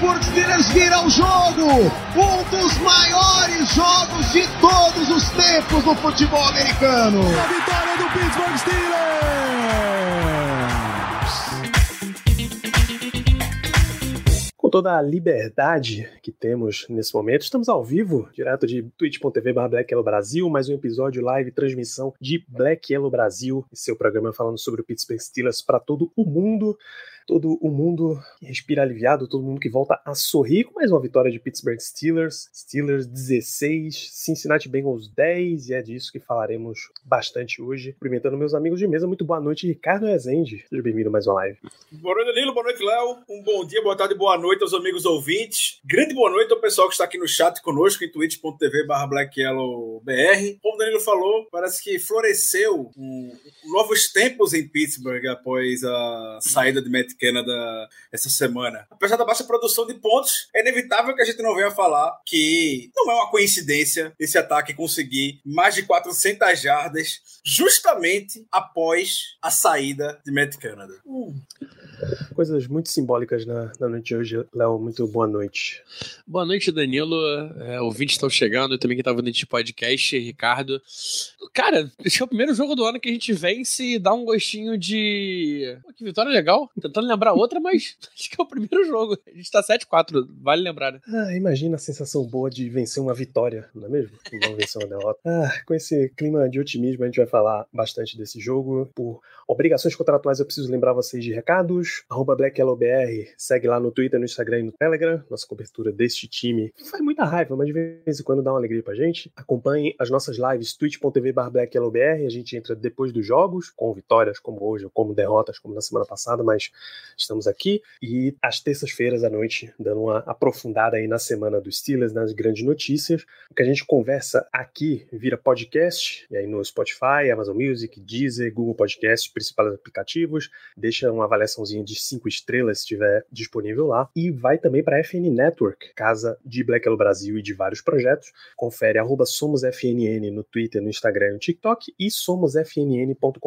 Steelers vira o jogo! Um dos maiores jogos de todos os tempos no futebol americano! A vitória do Pittsburgh Steelers! Com toda a liberdade que temos nesse momento, estamos ao vivo, direto de twitch.tv Black Yellow Brasil, mais um episódio live transmissão de Black Yellow Brasil, seu programa falando sobre o Pittsburgh Steelers para todo o mundo. Todo o mundo respira aliviado, todo mundo que volta a sorrir com mais uma vitória de Pittsburgh Steelers. Steelers 16, Cincinnati Bengals 10, e é disso que falaremos bastante hoje. Cumprimentando meus amigos de mesa, muito boa noite, Ricardo Rezende. Seja bem-vindo a mais uma live. Boa noite, Danilo. Boa noite, Léo. Um bom dia, boa tarde, boa noite aos amigos ouvintes. Grande boa noite ao pessoal que está aqui no chat conosco em twitch.tv barra BlackYellowBR. Como o Danilo falou, parece que floresceu um, novos tempos em Pittsburgh após a saída de Matt Canada essa semana. Apesar da baixa produção de pontos, é inevitável que a gente não venha falar que não é uma coincidência esse ataque conseguir mais de 400 jardas justamente após a saída de Matt Canada. Coisas muito simbólicas na, na noite de hoje. Léo, muito boa noite. Boa noite, Danilo. É, ouvintes estão chegando, eu também que estava vendo este podcast, Ricardo. Cara, esse é o primeiro jogo do ano que a gente vence e dá um gostinho de. Pô, que vitória legal. Tentando lembrar outra, mas acho que é o primeiro jogo. A gente tá 7-4, vale lembrar, né? Ah, imagina a sensação boa de vencer uma vitória, não é mesmo? Não vencer uma derrota. Ah, com esse clima de otimismo, a gente vai falar bastante desse jogo. Por obrigações contratuais, eu preciso lembrar vocês de recados. Arroba BlackYellowBR, segue lá no Twitter, no Instagram e no Telegram. Nossa cobertura deste time faz muita raiva, mas de vez em quando dá uma alegria pra gente. Acompanhe as nossas lives, twitch.tv BlackYellowBR. A gente entra depois dos jogos, com vitórias como hoje, ou como derrotas, como na semana passada, mas estamos aqui. E às terças-feiras à noite, dando uma aprofundada aí na semana dos Steelers, nas grandes notícias. O que a gente conversa aqui vira podcast, e aí no Spotify, Amazon Music, Deezer, Google Podcast, principais aplicativos. Deixa uma avaliaçãozinha de cinco estrelas se estiver disponível lá. E vai também para a FN Network, casa de Black Yellow Brasil e de vários projetos. Confere arroba SomosFNN no Twitter, no Instagram e no TikTok e somosfnn.com.br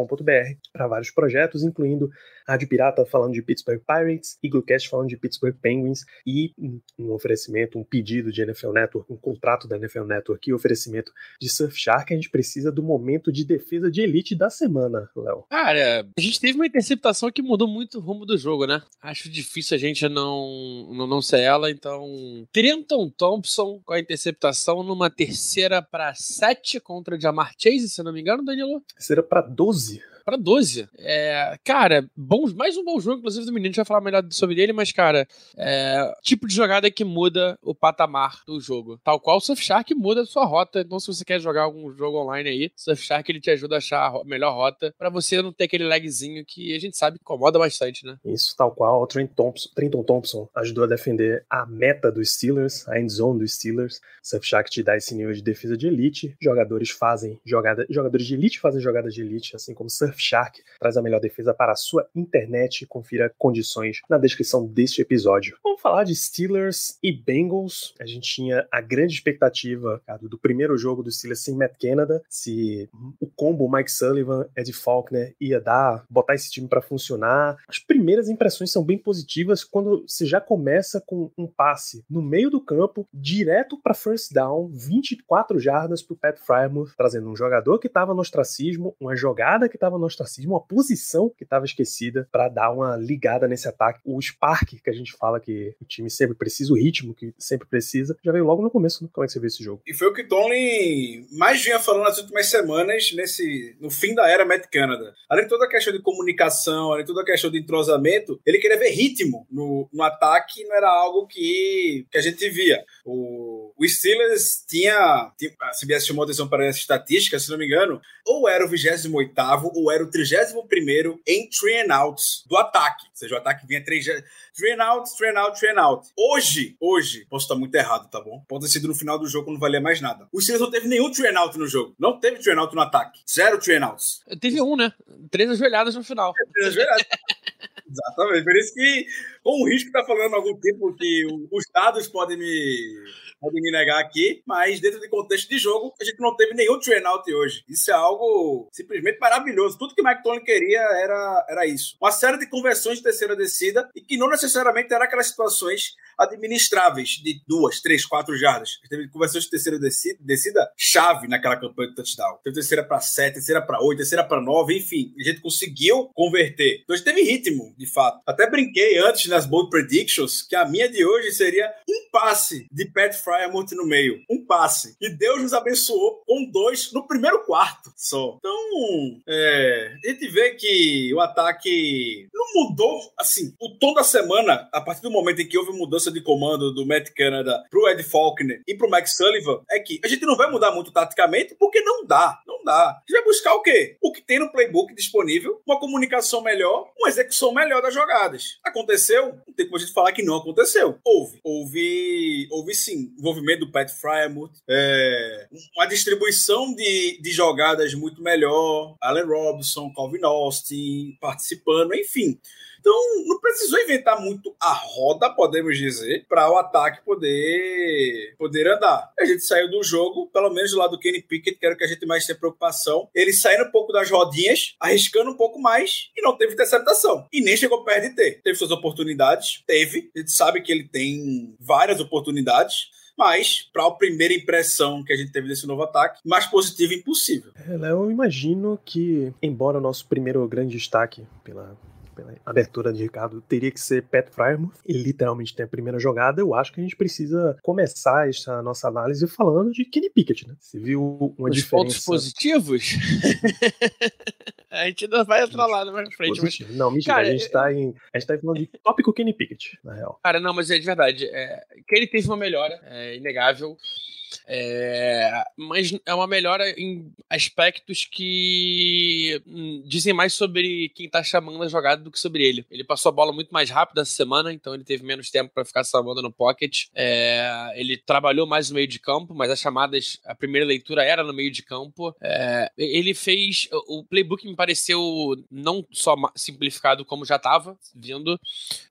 para vários projetos, incluindo Rádio Pirata falando de Pittsburgh Pirates, Eaglecast falando de Pittsburgh Penguins e um oferecimento, um pedido de NFL Network, um contrato da NFL Network e oferecimento de Surfshark. A gente precisa do momento de defesa de elite da semana, Léo. Cara, a gente teve uma interceptação que mudou muito o rumo do jogo, né? Acho difícil a gente não, não, não ser ela, então. Trenton Thompson com a interceptação numa terceira para sete contra Jamar Chase, se não me engano, Danilo? Terceira para 12 para 12. É, cara, bom, mais um bom jogo, inclusive, do menino. A gente vai falar melhor sobre ele, mas, cara, é, tipo de jogada que muda o patamar do jogo. Tal qual o Surfshark muda a sua rota. Então, se você quer jogar algum jogo online aí, Surfshark ele te ajuda a achar a melhor rota para você não ter aquele lagzinho que a gente sabe que incomoda bastante, né? Isso, tal qual. O Trenton Thompson, Trenton Thompson ajudou a defender a meta dos Steelers, a endzone dos Steelers. Surfshark te dá esse nível de defesa de elite. Jogadores fazem jogada, jogadores de elite fazem jogadas de elite, assim como Surf Surfshark traz a melhor defesa para a sua internet. Confira condições na descrição deste episódio. Vamos falar de Steelers e Bengals. A gente tinha a grande expectativa cara, do primeiro jogo do Steelers sem Matt Canada, se o combo Mike Sullivan, Ed Faulkner ia dar, botar esse time para funcionar. As primeiras impressões são bem positivas quando você já começa com um passe no meio do campo, direto para first down, 24 jardas para o Pat Frymouth, trazendo um jogador que estava no ostracismo, uma jogada que estava no ostracismo, uma posição que estava esquecida para dar uma ligada nesse ataque. O spark que a gente fala que o time sempre precisa, o ritmo que sempre precisa, já veio logo no começo. Né? Como é que você vê esse jogo? E foi o que Tony mais vinha falando nas últimas semanas, nesse no fim da era Matt Canada. Além de toda a questão de comunicação, além de toda a questão de entrosamento, ele queria ver ritmo no, no ataque, não era algo que, que a gente via. O o Steelers tinha, a CBS chamou atenção para essa estatística, se não me engano, ou era o 28 ou era o 31 em three and outs do ataque. Ou seja, o ataque vinha três three and out, three and out, three and out. Hoje, hoje, posso estar muito errado, tá bom? Pode ter sido no final do jogo não valia mais nada. O Steelers não teve nenhum three and out no jogo. Não teve three and out no ataque. Zero three and outs. Teve um, né? Três ajoelhadas no final. Três ajoelhadas. Exatamente. Por isso que, com o risco de estar tá falando algum tempo que os dados podem me podem me negar aqui, mas dentro de contexto de jogo, a gente não teve nenhum train out hoje. Isso é algo simplesmente maravilhoso. Tudo que o Mike queria era, era isso. Uma série de conversões de terceira descida e que não necessariamente era aquelas situações administráveis de duas, três, quatro jardas. Teve conversões de terceira descida, descida chave naquela campanha de touchdown. Teve terceira para sete, terceira para oito, terceira para nove, enfim. A gente conseguiu converter. Então a gente teve ritmo, de fato. Até brinquei antes nas bold predictions que a minha de hoje seria um passe de Pat Fryermuth no meio. Um passe. E Deus nos abençoou com dois no primeiro quarto só. Então, é, a gente vê que o ataque não mudou, assim, o tom da semana, a partir do momento em que houve mudança de comando do Matt Canada pro Ed Faulkner e pro Mike Sullivan, é que a gente não vai mudar muito taticamente porque não dá, não dá. A gente vai buscar o quê? O que tem no playbook disponível, uma comunicação melhor, uma execução melhor das jogadas. Aconteceu? Não tem como a gente falar que não aconteceu. Houve. Houve, houve sim, envolvimento do Pat Fryermuth, é, uma distribuição de, de jogadas muito melhor, Allen Robinson, Calvin Austin participando, enfim. Então, não precisou inventar muito a roda, podemos dizer, para o ataque poder, poder andar. A gente saiu do jogo, pelo menos lado do Kenny Pickett, que era o que a gente mais tem preocupação. Ele saindo um pouco das rodinhas, arriscando um pouco mais e não teve interceptação. E nem chegou perto de ter. Teve suas oportunidades, teve. A gente sabe que ele tem várias oportunidades. Mas, para a primeira impressão que a gente teve desse novo ataque, mais positivo impossível. É, eu imagino que, embora o nosso primeiro grande destaque pela pela abertura de Ricardo, teria que ser Pat Frymouth. Ele literalmente tem a primeira jogada. Eu acho que a gente precisa começar essa nossa análise falando de Kenny Pickett, né? Você viu uma Os diferença... pontos positivos? a gente ainda vai entrar lá mais frente. Mas... Não, mentira, cara, a, gente tá em, a gente tá falando de tópico Kenny Pickett, na real. Cara, não, mas é de verdade. É, que ele teve uma melhora, é inegável. É, mas é uma melhora em aspectos que hum, dizem mais sobre quem tá chamando a jogada do que sobre ele. Ele passou a bola muito mais rápido essa semana, então ele teve menos tempo para ficar salvando no pocket. É, ele trabalhou mais no meio de campo, mas as chamadas, a primeira leitura era no meio de campo. É, ele fez. O playbook me pareceu não só simplificado como já estava vindo,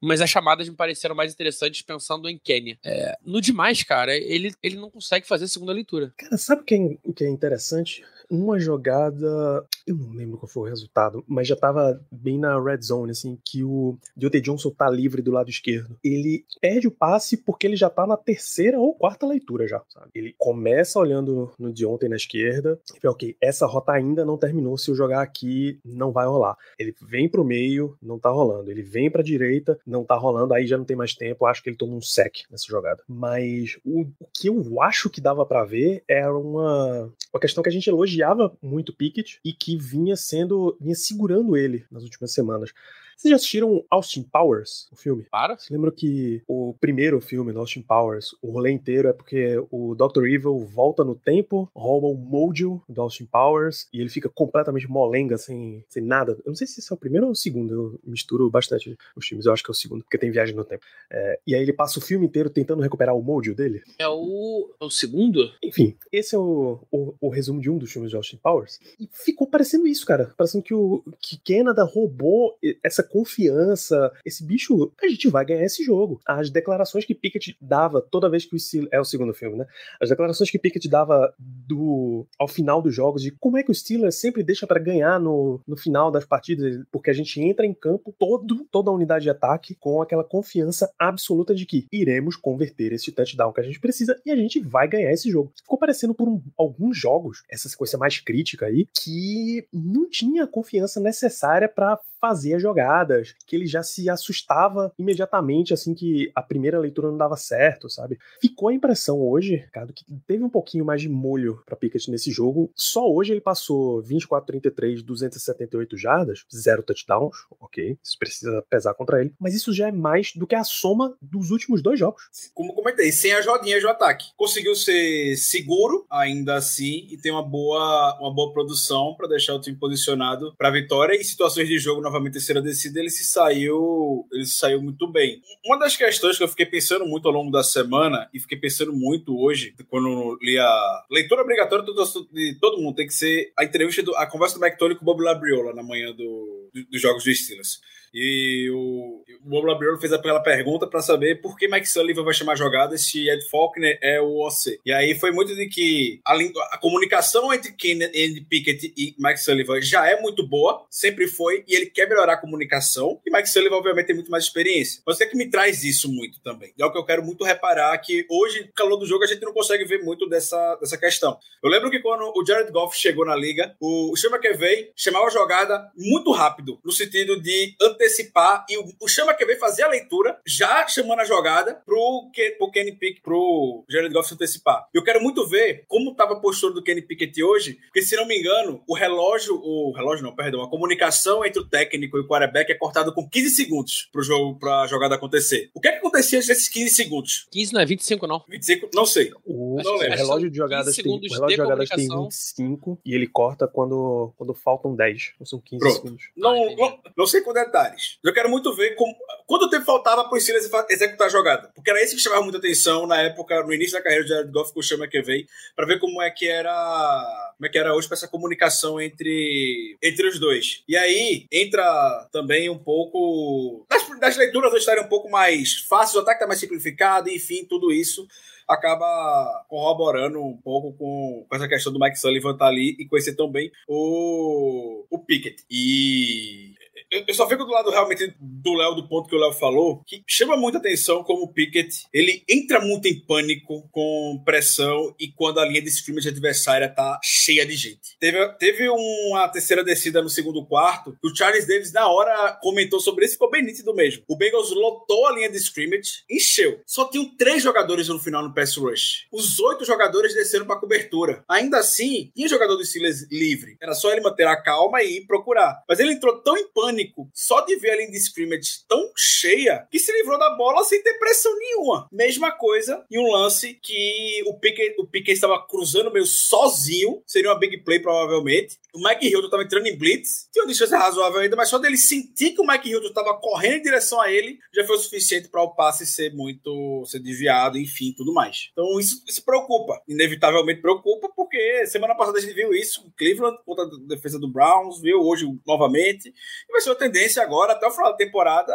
mas as chamadas me pareceram mais interessantes pensando em Kenya. É, no demais, cara, ele, ele não consegue fazer a segunda leitura. Cara, sabe o que é, que é interessante? Uma jogada, eu não lembro qual foi o resultado, mas já tava bem na red zone, assim, que o Deontay Johnson tá livre do lado esquerdo. Ele perde o passe porque ele já tá na terceira ou quarta leitura já, sabe? Ele começa olhando no Deontay na esquerda e vê, ok, essa rota ainda não terminou, se eu jogar aqui não vai rolar. Ele vem pro meio, não tá rolando. Ele vem pra direita, não tá rolando, aí já não tem mais tempo, acho que ele toma um sec nessa jogada. Mas o, o que eu acho que dava para ver era uma, uma questão que a gente elogiava muito Pickett e que vinha sendo, vinha segurando ele nas últimas semanas. Vocês já assistiram Austin Powers, o filme? Para. Você lembra que o primeiro filme do Austin Powers, o rolê inteiro é porque o Dr. Evil volta no tempo, rouba o Mojo do Austin Powers e ele fica completamente molenga, sem, sem nada. Eu não sei se esse é o primeiro ou o segundo, eu misturo bastante os filmes, eu acho que é o segundo, porque tem viagem no tempo. É, e aí ele passa o filme inteiro tentando recuperar o Mojo dele. É o, é o segundo? Enfim, esse é o, o, o, resumo de um dos filmes de Austin Powers. E ficou parecendo isso, cara. Parecendo que o que Canada roubou essa confiança. Esse bicho, a gente vai ganhar esse jogo. As declarações que Pickett dava toda vez que o Steelers. É o segundo filme, né? As declarações que Pickett dava do ao final dos jogos de como é que o Steelers sempre deixa para ganhar no, no final das partidas, porque a gente entra em campo todo, toda a unidade de ataque com aquela confiança absoluta de que iremos converter esse touchdown que a gente precisa e a gente vai ganhar esse jogo. Ficou parecendo por um, alguns jogos, essa sequência mais crítica aí, que não tinha a confiança necessária para fazia jogadas, que ele já se assustava imediatamente assim que a primeira leitura não dava certo, sabe? Ficou a impressão hoje, Ricardo, que teve um pouquinho mais de molho para Pickett nesse jogo. Só hoje ele passou 24-33, 278 jardas, zero touchdowns, ok, isso precisa pesar contra ele, mas isso já é mais do que a soma dos últimos dois jogos. Como comentei, sem as rodinhas do ataque. Conseguiu ser seguro, ainda assim, e tem uma boa, uma boa produção para deixar o time posicionado para vitória. Em situações de jogo, novamente terceira descida, ele se saiu, ele se saiu muito bem. Uma das questões que eu fiquei pensando muito ao longo da semana e fiquei pensando muito hoje, quando li a leitura obrigatória de todo mundo, tem que ser a entrevista, do, a conversa do McTominay com o Bob Labriola na manhã do, do, dos jogos do Steelers. E o, o Bob Labriolo fez aquela pergunta para saber por que Mike Sullivan vai chamar jogada se Ed Faulkner é o OC. E aí foi muito de que a, a comunicação entre Kenny Pickett e Mike Sullivan já é muito boa, sempre foi, e ele quer melhorar a comunicação. E Mike Sullivan, obviamente, tem muito mais experiência. Mas o que é que me traz isso muito também? É o que eu quero muito reparar, que hoje, no calor do jogo, a gente não consegue ver muito dessa, dessa questão. Eu lembro que quando o Jared Goff chegou na liga, o Chama McVay chamava a jogada muito rápido, no sentido de antecipar e o, o Chama que veio fazer a leitura, já chamando a jogada pro, que, pro Kenny Pickett, pro Jared Goff se antecipar. Eu quero muito ver como estava a postura do Kenny Pickett hoje, porque se não me engano, o relógio, o relógio não, perdão, a comunicação entre o técnico e o quarterback é cortado com 15 segundos pro jogo, pra jogada acontecer. O que é que acontecia nesses 15 segundos? 15 não é 25 não. 25, não sei. O, não o relógio de jogadas tem, o relógio de jogadas tem 25 e ele corta quando, quando faltam 10, ou são 15 Pronto. segundos. Não, ah, não, não sei com detalhes. Eu quero muito ver como, quanto tempo faltava para o Steelers executar a jogada. Porque era isso que chamava muita atenção na época, no início da carreira de Jared Goff com o Sean McVay, para ver como é que era como é que era hoje para essa comunicação entre, entre os dois. E aí entra também um pouco das, das leituras estarem um pouco mais fáceis, o ataque está mais simplificado, enfim, tudo isso acaba corroborando um pouco com, com essa questão do Mike Sullivan estar tá ali e conhecer tão bem o, o Pickett. E eu só fico do lado realmente do Léo, do ponto que o Léo falou, que chama muita atenção como o Pickett, ele entra muito em pânico com pressão e quando a linha de scrimmage adversária tá cheia de gente. Teve, teve uma terceira descida no segundo quarto, o Charles Davis na hora comentou sobre isso e ficou bem nítido mesmo. O Bengals lotou a linha de scrimmage, encheu. Só tinham três jogadores no final no pass rush. Os oito jogadores desceram para cobertura. Ainda assim, tinha jogador do Steelers livre. Era só ele manter a calma e procurar. Mas ele entrou tão em pânico pânico só de ver a linha de scrimmage tão cheia que se livrou da bola sem ter pressão nenhuma. Mesma coisa em um lance que o Piquet, o Piquet estava cruzando meio sozinho, seria uma big play provavelmente. O Mike Hilton estava entrando em blitz, tinha uma distância razoável ainda, mas só dele sentir que o Mike Hilton estava correndo em direção a ele já foi o suficiente para o passe ser muito ser desviado, enfim, tudo mais. Então isso, isso preocupa, inevitavelmente preocupa, porque semana passada a gente viu isso, Cleveland contra a defesa do Browns, viu hoje novamente, e vai ser uma tendência agora, até o final da temporada,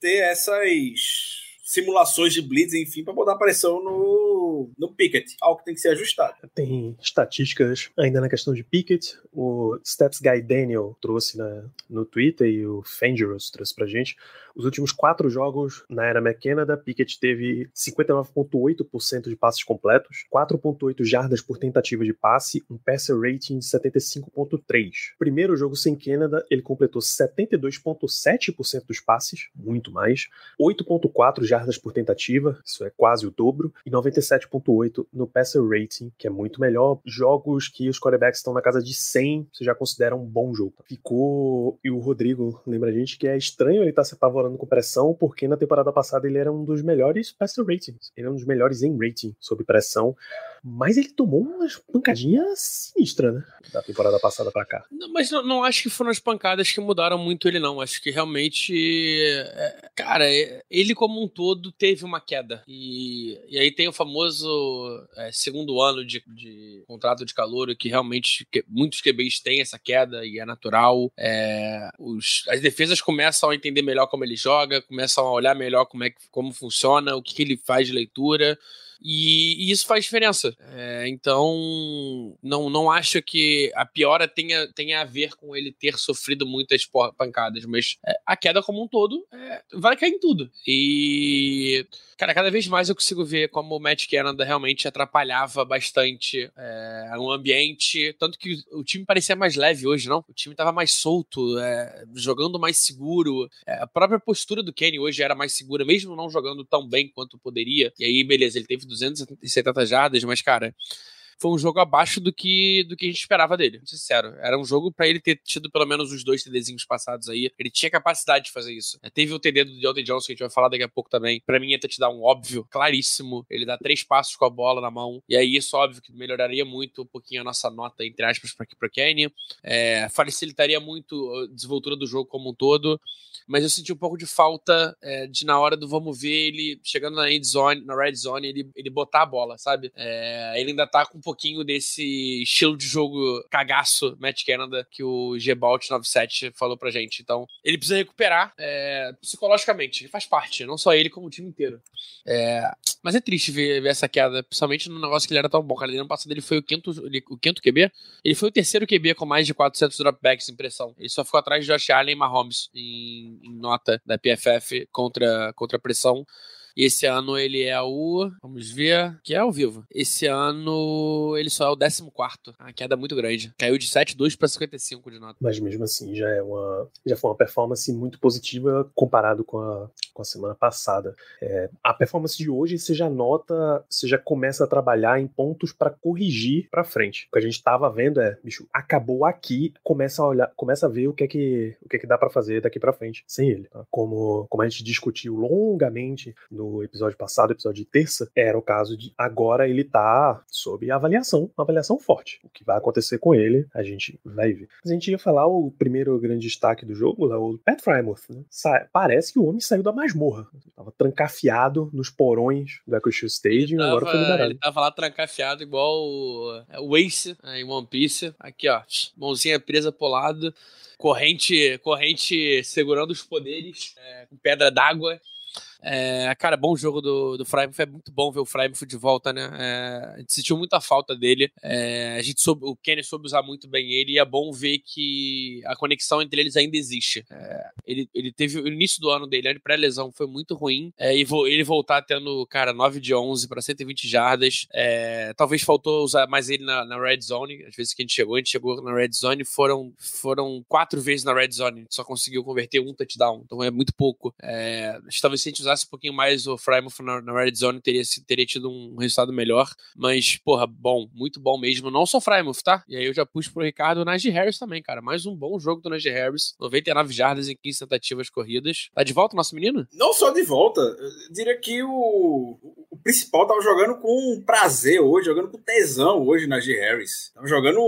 ter essas simulações de blitz, enfim, para botar pressão no, no Pickett, algo que tem que ser ajustado. Tem estatísticas ainda na questão de Pickett. O Stats Guy Daniel trouxe na, no Twitter e o Fangirls trouxe pra gente. Os últimos quatro jogos na era McKenna, Pickett teve 59,8% de passes completos, 4,8 jardas por tentativa de passe, um passer rating de 75,3. Primeiro jogo sem Canada, ele completou 72,7% dos passes, muito mais, 8,4 jardas por tentativa, isso é quase o dobro, e 97,8 no passer rating, que é muito melhor. Jogos que os quarterbacks estão na casa de 100, você já considera um bom jogo. Ficou, e o Rodrigo lembra a gente que é estranho ele estar tá se apavorando com pressão, porque na temporada passada ele era um dos melhores passer ratings. Ele era um dos melhores em rating sob pressão. Mas ele tomou umas pancadinhas sinistras, né? Da temporada passada pra cá. Não, mas não, não, acho que foram as pancadas que mudaram muito ele, não. Acho que realmente. É, cara, é, ele como um todo teve uma queda. E, e aí tem o famoso é, segundo ano de, de, contrato de calor, que realmente que, muitos QBs têm essa queda e é natural. É, os, as defesas começam a entender melhor como ele joga, começam a olhar melhor como, é, como funciona, o que, que ele faz de leitura. E, e isso faz diferença. É, então, não, não acho que a piora tenha, tenha a ver com ele ter sofrido muitas pancadas, mas é, a queda como um todo é, vai cair em tudo. E, cara, cada vez mais eu consigo ver como o Matt Canada realmente atrapalhava bastante é, o ambiente. Tanto que o time parecia mais leve hoje, não? O time tava mais solto, é, jogando mais seguro. É, a própria postura do Kenny hoje era mais segura, mesmo não jogando tão bem quanto poderia. E aí, beleza, ele teve 270 jardas, mas, cara, foi um jogo abaixo do que do que a gente esperava dele. Sincero. Era um jogo para ele ter tido pelo menos os dois TDzinhos passados aí. Ele tinha capacidade de fazer isso. É, teve o TD do Deontay Johnson, que a gente vai falar daqui a pouco também. Para mim, ia te dar um óbvio, claríssimo. Ele dá três passos com a bola na mão. E aí, isso, óbvio, que melhoraria muito um pouquinho a nossa nota, entre aspas, para pro Kenny. É, facilitaria muito a desenvoltura do jogo como um todo mas eu senti um pouco de falta é, de na hora do vamos ver ele chegando na end zone, na red zone, ele, ele botar a bola, sabe? É, ele ainda tá com pouquinho desse estilo de jogo cagaço, Matt Canada, que o Gbalt 97 falou pra gente. Então, ele precisa recuperar é, psicologicamente, faz parte, não só ele, como o time inteiro. É, mas é triste ver, ver, essa queda, principalmente no negócio que ele era tão bom, cara. Ele ano passado ele foi o quinto, ele, o quinto QB, ele foi o terceiro QB com mais de 400 dropbacks em pressão. Ele só ficou atrás de Josh Allen e Mahomes em em, nota da PFF contra, contra a pressão. E esse ano ele é o. Vamos ver. Que é ao vivo. Esse ano ele só é o 14. A queda muito grande. Caiu de 7,2 para 55 de nota. Mas mesmo assim, já é uma. Já foi uma performance muito positiva comparado com a, com a semana passada. É, a performance de hoje você já nota, você já começa a trabalhar em pontos para corrigir para frente. O que a gente estava vendo é, bicho, acabou aqui, começa a olhar, começa a ver o que é que, o que, é que dá para fazer daqui para frente sem ele. Tá? Como, como a gente discutiu longamente no no episódio passado, episódio de terça, era o caso de agora ele tá sob avaliação, uma avaliação forte. O que vai acontecer com ele, a gente vai ver. A gente ia falar o primeiro grande destaque do jogo, lá, o Pat Frymouth, né? Parece que o homem saiu da masmorra. Ele tava trancafiado nos porões do Echo Stadium, tava, agora foi liberado. Ele tava lá trancafiado igual o, é, o Ace né, em One Piece. Aqui, ó, mãozinha presa pro lado corrente, corrente segurando os poderes, é, com pedra d'água. É, cara, bom jogo do, do Freiburg. É muito bom ver o Freiburg de volta, né? É, a gente sentiu muita falta dele. É, a gente soube, o Kenny soube usar muito bem ele e é bom ver que a conexão entre eles ainda existe. É, ele, ele teve o início do ano dele, pré-lesão, foi muito ruim. É, e vo, ele voltar tendo, cara, 9 de 11 para 120 jardas. É, talvez faltou usar mais ele na, na, red zone. Às vezes que a gente chegou, a gente chegou na red zone, foram, foram quatro vezes na red zone. A gente só conseguiu converter um touchdown. Então é muito pouco. É, talvez se a gente usar usasse um pouquinho mais o Frymouth na, na Red Zone, teria, teria tido um resultado melhor. Mas, porra, bom, muito bom mesmo. Não só Frymouth, tá? E aí eu já pus pro Ricardo o Najee Harris também, cara. Mais um bom jogo do Najee Harris. 99 jardas em 15 tentativas corridas. Tá de volta nosso menino? Não só de volta. Eu diria que o, o principal tava jogando com prazer hoje, jogando com tesão hoje, Najee Harris. Tava jogando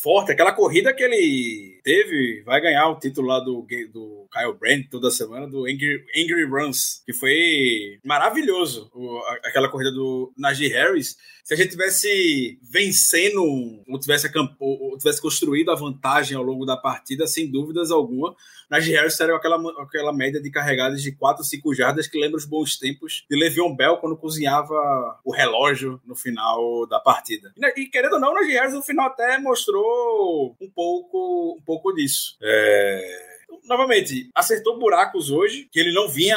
forte. Aquela corrida que ele teve, vai ganhar o título lá do, do Kyle Brand toda semana, do Angry, Angry Runs que foi maravilhoso. O, aquela corrida do Najee Harris. Se a gente tivesse vencendo, ou tivesse, ou tivesse construído a vantagem ao longo da partida, sem dúvidas alguma, Najee Harris seria aquela, aquela média de carregadas de 4, 5 jardas que lembra os bons tempos de Le'Veon Bell quando cozinhava o relógio no final da partida. E, querendo ou não, Najee Harris no final até mostrou um pouco, um pouco disso. É novamente, acertou buracos hoje, que ele não vinha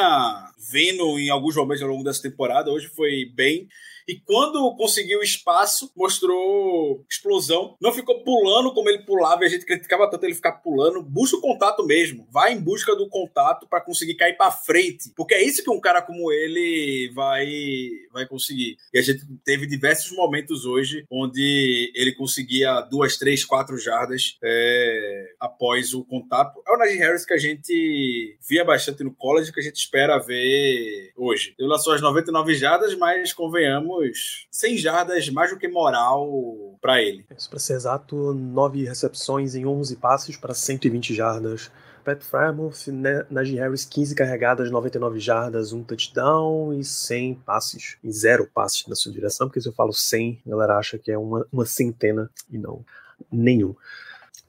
vendo em alguns momentos ao longo dessa temporada. Hoje foi bem. E quando conseguiu espaço, mostrou explosão. Não ficou pulando como ele pulava, a gente criticava tanto ele ficar pulando. Busca o contato mesmo. Vai em busca do contato para conseguir cair para frente. Porque é isso que um cara como ele vai, vai conseguir. E a gente teve diversos momentos hoje onde ele conseguia duas, três, quatro jardas é, após o contato. É o Najee Harris que a gente via bastante no college, que a gente espera ver hoje. Ele lançou as 99 jardas, mas convenhamos temos 100 jardas mais do que moral para ele. Isso, para ser exato, 9 recepções em 11 passes para 120 jardas. Pat Frymouth, Najee Harris, 15 carregadas, 99 jardas, um touchdown e 100 passes. E zero passes na sua direção, porque se eu falo 100, a galera acha que é uma, uma centena e não nenhum.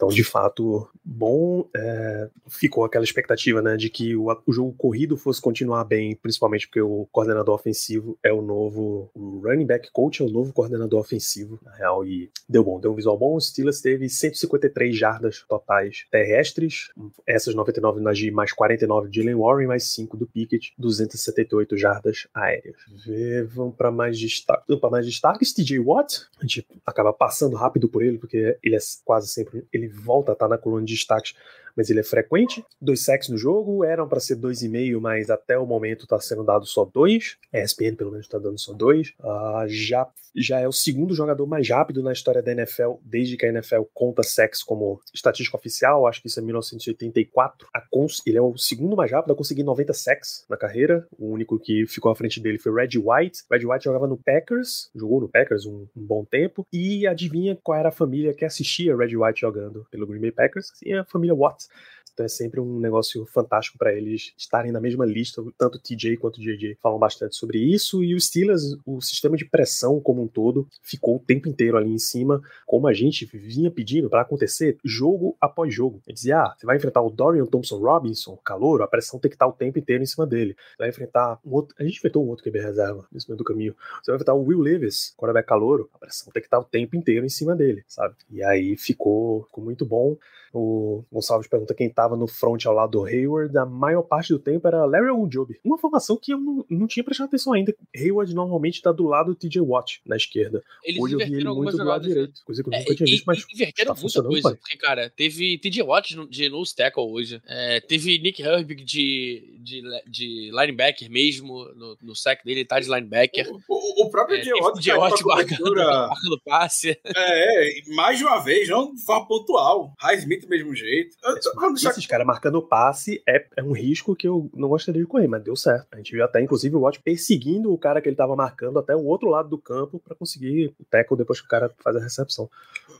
Então, de fato, bom. É, ficou aquela expectativa, né, de que o, o, jogo corrido fosse continuar bem, principalmente porque o coordenador ofensivo é o novo o running back coach, é o novo coordenador ofensivo, na real, e deu bom, deu um visual bom. O Steelers teve 153 jardas totais terrestres, essas 99 do Najee, mais 49 de Jalen Warren, mais 5 do Pickett, 278 jardas aéreas. Vê, vamos para mais destaque. Vamos para mais destaques. TJ Watt, a gente acaba passando rápido por ele, porque ele é quase sempre. Ele volta a estar na coluna de destaques mas ele é frequente. Dois sacks no jogo, eram para ser dois e meio, mas até o momento está sendo dado só dois. A ESPN pelo menos está dando só dois. Uh, já, já é o segundo jogador mais rápido na história da NFL, desde que a NFL conta sacks como estatística oficial, acho que isso é 1984. Cons, ele é o segundo mais rápido a conseguir 90 sacks na carreira. O único que ficou à frente dele foi Red White. Red White jogava no Packers, jogou no Packers um, um bom tempo. E adivinha qual era a família que assistia Red White jogando pelo Green Bay Packers? Sim, a família Watt. Então é sempre um negócio fantástico para eles estarem na mesma lista. Tanto TJ quanto JJ falam bastante sobre isso. E os Steelers, o sistema de pressão como um todo, ficou o tempo inteiro ali em cima, como a gente vinha pedindo para acontecer jogo após jogo. Ele dizia: ah, você vai enfrentar o Dorian Thompson Robinson, calor, a pressão tem que estar o tempo inteiro em cima dele. Você vai enfrentar um outro. A gente enfrentou um outro QB reserva nesse meio do caminho. Você vai enfrentar o Will Levis, quarterback calouro, a pressão tem que estar o tempo inteiro em cima dele, sabe? E aí ficou, ficou muito bom. O Gonçalves pergunta quem estava no front ao lado do Hayward. A maior parte do tempo era Larry Ogunjobi. Uma formação que eu não, não tinha prestado atenção ainda. Hayward normalmente está do lado do TJ Watt, na esquerda. Eles Hoje eu vi ele muito do lado né? direito. Coisa que eu é, nunca tinha visto, mas. Inverteram tá muita coisa. Pai. Porque, cara, teve TJ Watt de nose tackle hoje. É, teve Nick Herbig de, de, de linebacker mesmo. No, no sack dele, ele tá de linebacker. O, o, o próprio é, TJ Watt, TJ Watt marcando, marcando passe. É, mais de uma vez, não de forma pontual. Highsmith do mesmo jeito. Esses, esses caras marcando passe é, é um risco que eu não gostaria de correr, mas deu certo. A gente viu até, inclusive, o Watt perseguindo o cara que ele tava marcando até o outro lado do campo para conseguir o tackle depois que o cara faz a recepção.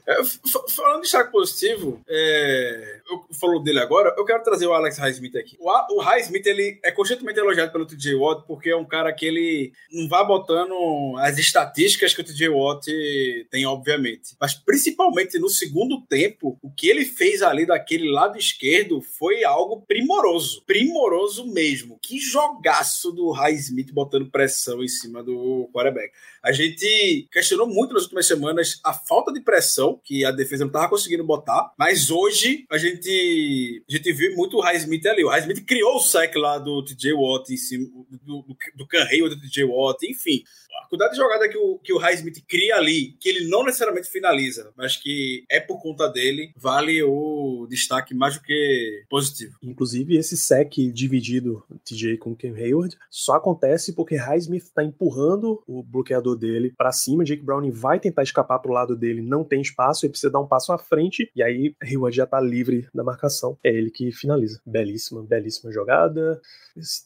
É, falando de destaque positivo, é, eu falo dele agora, eu quero trazer o Alex Highsmith aqui. O, o Highsmith, ele é constantemente elogiado pelo TJ Watt porque é um cara que ele não vai botando as estatísticas que o TJ Watt tem, obviamente. Mas principalmente no segundo tempo, o que ele fez ali daquele lado esquerdo foi algo primoroso. Primoroso mesmo. Que jogaço do Highsmith botando pressão em cima do quarterback. A gente questionou muito nas últimas semanas a falta de pressão que a defesa não estava conseguindo botar, mas hoje a gente, a gente viu muito o Highsmith ali. O Highsmith criou o sec lá do TJ Watt em cima, do, do, do Canreio do TJ Watt, enfim a quantidade de jogada que o, que o Highsmith cria ali, que ele não necessariamente finaliza, mas que é por conta dele, vale o destaque mais do que positivo. Inclusive, esse sec dividido TJ com Ken Hayward só acontece porque Highsmith está empurrando o bloqueador dele para cima. Jake Browning vai tentar escapar pro lado dele, não tem espaço, ele precisa dar um passo à frente, e aí Hayward já tá livre da marcação. É ele que finaliza. Belíssima, belíssima jogada.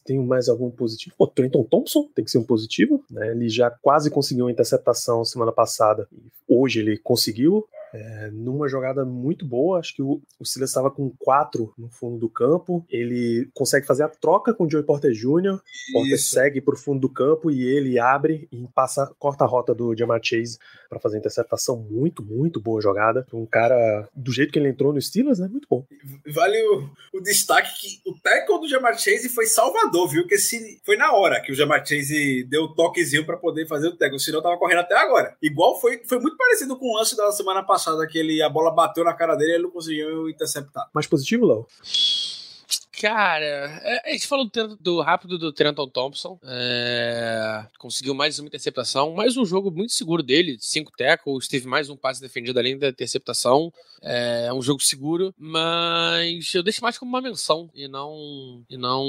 Tem mais algum positivo? Pô, Trenton Thompson tem que ser um positivo, né? Ele já quase conseguiu uma interceptação semana passada. Hoje ele conseguiu. É, numa jogada muito boa, acho que o, o Silas estava com quatro no fundo do campo. Ele consegue fazer a troca com o Joey Porter Jr. Porter segue para o fundo do campo e ele abre e passa, corta a rota do Jamar Chase para fazer a interceptação. Muito, muito boa jogada. Um cara, do jeito que ele entrou no Steelers, né? Muito bom. Vale o, o destaque que o tackle do Jamar Chase foi salvador, viu? Que se, foi na hora que o Jamar Chase deu o toquezinho para poder fazer o tackle. Senão tava correndo até agora. Igual foi, foi muito parecido com o lance da semana passada, que ele, a bola bateu na cara dele e ele não conseguiu interceptar. Mais positivo, Léo? Cara, é, a gente falou do, do rápido do Trenton Thompson. É, conseguiu mais uma interceptação, mais um jogo muito seguro dele, cinco tackles, teve mais um passe defendido além da interceptação. É um jogo seguro, mas eu deixo mais como uma menção e não, e não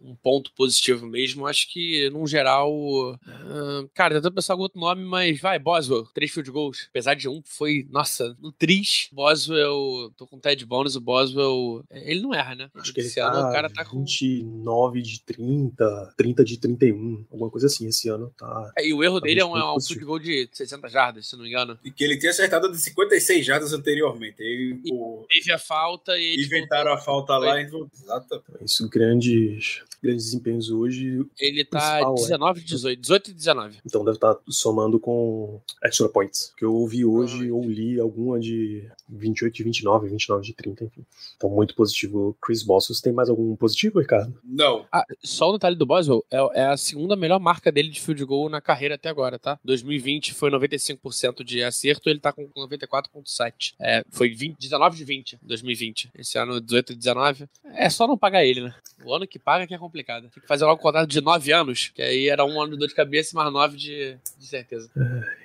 um ponto positivo mesmo. Acho que, num geral, uh, cara, tentando pensar algum outro nome, mas vai, Boswell, três field goals. Apesar de um, foi, nossa, no tris. Boswell, tô com o Ted Bones, o Boswell, ele não erra, né? Acho que ele tá o cara tá com. 29 de 30, 30 de 31, alguma coisa assim esse ano. Tá, É, e o erro tá dele é um, é um field goal de 60 jardas, se não me engano. E que ele tinha acertado de 56 jardas anteriormente. E, o- Teve a falta e. inventaram a falta Foi. lá e Exato. Então, isso, grandes, grandes desempenhos hoje. Ele tá Principal, é. 19 de 18, 18 e 19. Então deve estar somando com extra points. Que eu ouvi hoje ou li alguma de 28 de 29, 29 de 30, enfim. Então muito positivo. Chris Bossos. Tem mais algum positivo, Ricardo? Não. Ah, só o detalhe do Boswell é, é a segunda melhor marca dele de field goal na carreira até agora, tá? 2020 foi 95% de acerto, ele tá com 94,7. É, foi 20, 19 de 20 em 2020. Esse ano 18 e 19. É só não pagar ele, né? O ano que paga que é complicado. Tem que fazer logo um contrato de 9 anos, que aí era um ano de dor de cabeça e mais 9 de, de certeza.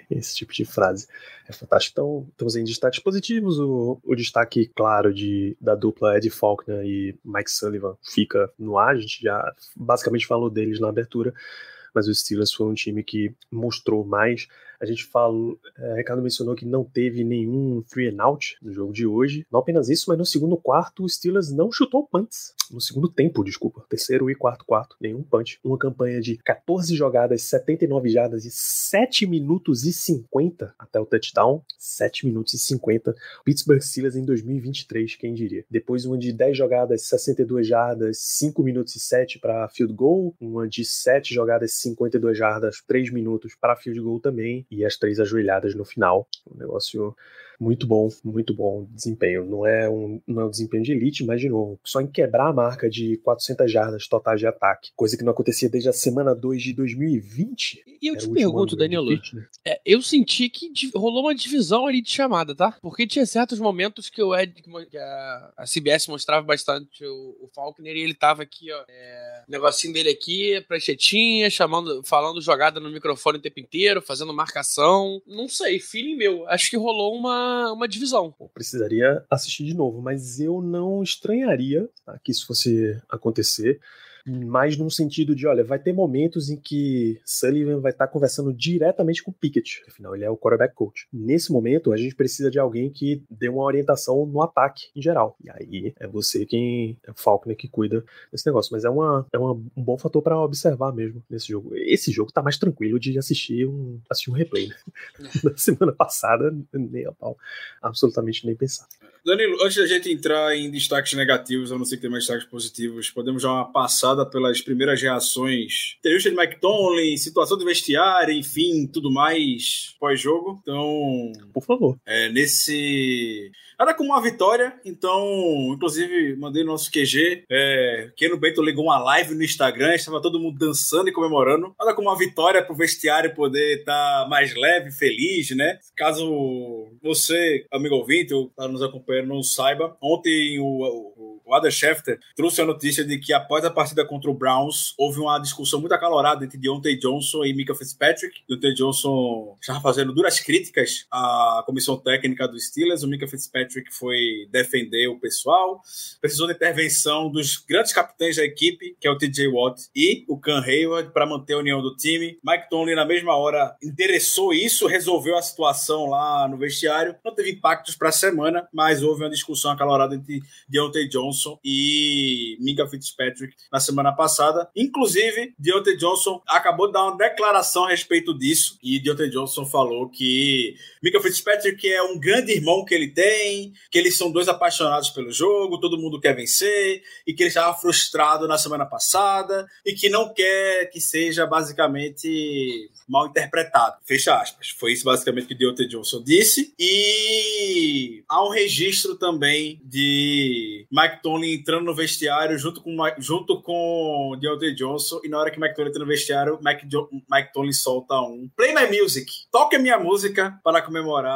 Esse tipo de frase. É fantástico. Então, temos em destaques positivos. O, o destaque, claro, de, da dupla Ed Faulkner e Mike Sullivan fica no ar. A gente já basicamente falou deles na abertura. Mas o Steelers foi um time que mostrou mais. A gente falou, é, Ricardo mencionou que não teve nenhum three and out no jogo de hoje. Não apenas isso, mas no segundo quarto o Steelers não chutou punts. No segundo tempo, desculpa. Terceiro e quarto quarto, nenhum punch. Uma campanha de 14 jogadas, 79 jardas e 7 minutos e 50 até o touchdown. 7 minutos e 50. Pittsburgh Steelers em 2023, quem diria. Depois uma de 10 jogadas, 62 jardas, 5 minutos e 7 para field goal. Uma de 7 jogadas, 52 jardas, 3 minutos para field goal também. E as três ajoelhadas no final. Um negócio muito bom, muito bom desempenho. Não é um, não é um desempenho de elite, mas de novo, só em quebrar a marca de 400 jardas totais de ataque, coisa que não acontecia desde a semana 2 de 2020. E eu te pergunto, Danilo, né? É, eu senti que rolou uma divisão ali de chamada, tá? Porque tinha certos momentos que o Ed, que a, a CBS mostrava bastante o, o Faulkner e ele tava aqui, ó, é, negocinho dele aqui, pranchetinha, chamando, falando jogada no microfone o tempo inteiro, fazendo marcação. Não sei, feeling meu. Acho que rolou uma, uma divisão. Bom, precisaria assistir de novo, mas eu não estranharia tá, que isso fosse acontecer. Mais num sentido de, olha, vai ter momentos em que Sullivan vai estar conversando diretamente com o Pickett, afinal ele é o quarterback coach. Nesse momento, a gente precisa de alguém que dê uma orientação no ataque em geral. E aí é você quem é o Falconer que cuida desse negócio, mas é, uma, é uma, um bom fator para observar mesmo nesse jogo. Esse jogo tá mais tranquilo de assistir um, assistir um replay, né? Na semana passada, nem a pau, absolutamente nem pensar. Danilo, antes da gente entrar em destaques negativos, a não ser que tenha mais destaques positivos, podemos dar uma passada pelas primeiras reações. Entrevista de Mike Tomlin, situação do vestiário, enfim, tudo mais pós-jogo. Então, Por favor. é, nesse. Nada como uma vitória, então, inclusive, mandei no nosso QG. É, Keno Bento ligou uma live no Instagram, estava todo mundo dançando e comemorando. Nada como uma vitória para o vestiário poder estar mais leve, feliz, né? Caso você, amigo ouvinte, ou está nos acompanhando, não saiba, ontem o, o, o Adam Schefter trouxe a notícia de que após a partida contra o Browns, houve uma discussão muito acalorada entre Deontay Johnson e Mika Fitzpatrick. Deontay Johnson estava fazendo duras críticas à comissão técnica dos Steelers, o Mika Fitzpatrick foi defender o pessoal, precisou da intervenção dos grandes capitães da equipe, que é o TJ Watt e o Cam Hayward, para manter a união do time. Mike Tomlin, na mesma hora, endereçou isso, resolveu a situação lá no vestiário. Não teve impactos para a semana, mas houve uma discussão acalorada entre Deontay Johnson e Mika Fitzpatrick na semana passada. Inclusive, Deontay Johnson acabou de dar uma declaração a respeito disso e Deontay Johnson falou que Mika Fitzpatrick é um grande irmão que ele tem, que eles são dois apaixonados pelo jogo, todo mundo quer vencer, e que ele estava frustrado na semana passada, e que não quer que seja basicamente mal interpretado. Fecha aspas. Foi isso basicamente que Deontay Johnson disse. E há um registro também de Mike Tomlin entrando no vestiário junto com, junto com Deontay Johnson, e na hora que Mike Tomlin entra no vestiário, Mike, Mike Tomlin solta um Play My Music. Toque a minha música para comemorar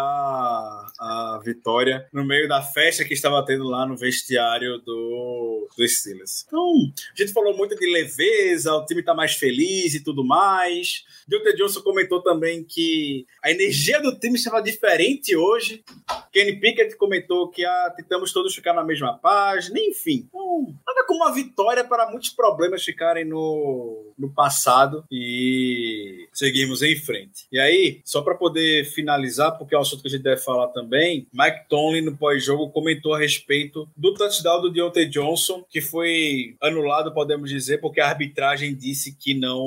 a vitória no meio da festa que estava tendo lá no vestiário do, do Steelers. Então, a gente falou muito de leveza, o time tá mais feliz e tudo mais. Deontay Johnson comentou também que a energia do time estava diferente hoje. Kenny Pickett comentou que ah, tentamos todos ficar na mesma página, enfim. Então, nada como uma vitória para muitos problemas ficarem no, no passado e seguimos em frente. E aí, só para poder finalizar, porque é um assunto que a gente deve falar também, Mike Tomlin no pós-jogo comentou a respeito do touchdown do Deontay Johnson, que foi anulado, podemos dizer, porque a arbitragem disse que não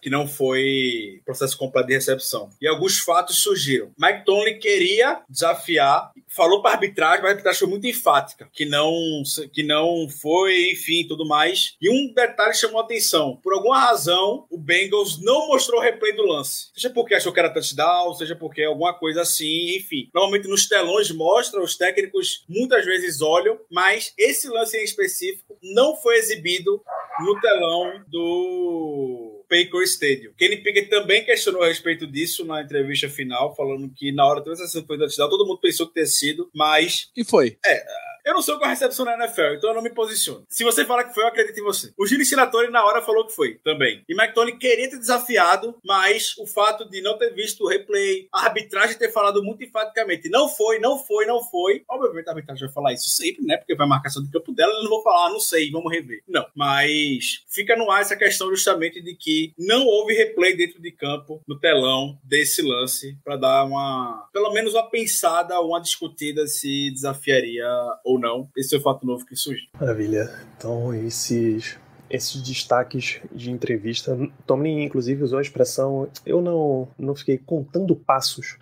que não foi processo completo de recepção. E alguns fatos surgiram. Mike Tomlin queria desafiar, falou para a arbitragem, mas a arbitragem foi muito enfática, que não que não foi, enfim, tudo mais. E um detalhe chamou a atenção. Por alguma razão, o Bengals não mostrou o replay do lance. Seja porque achou que era touchdown, seja porque alguma coisa assim, enfim. Normalmente nos telões mostra, os técnicos muitas vezes olham, mas esse lance em específico não foi exibido no telão do Paycor Stadium. Kenny Pickett também questionou a respeito disso na entrevista final, falando que na hora da transação foi touchdown, todo mundo pensou que ter sido, mas... E foi. É, eu não sou com a recepção na NFL, então eu não me posiciono. Se você falar que foi, eu acredito em você. O Gini Sinatori na hora falou que foi também. E McTony queria ter desafiado, mas o fato de não ter visto o replay, a arbitragem ter falado muito enfaticamente, não foi, não foi, não foi. Obviamente a arbitragem vai falar isso sempre, né? Porque vai marcação do campo dela, eles não vão falar, ah, não sei, vamos rever. Não. Mas fica no ar essa questão justamente de que não houve replay dentro de campo, no telão desse lance, para dar uma, pelo menos uma pensada, uma discutida se desafiaria ou ou não. Esse é o fato novo que surgiu. Maravilha. Então, esses esses destaques de entrevista. Tomlin, inclusive, usou a expressão: eu não, não fiquei contando passos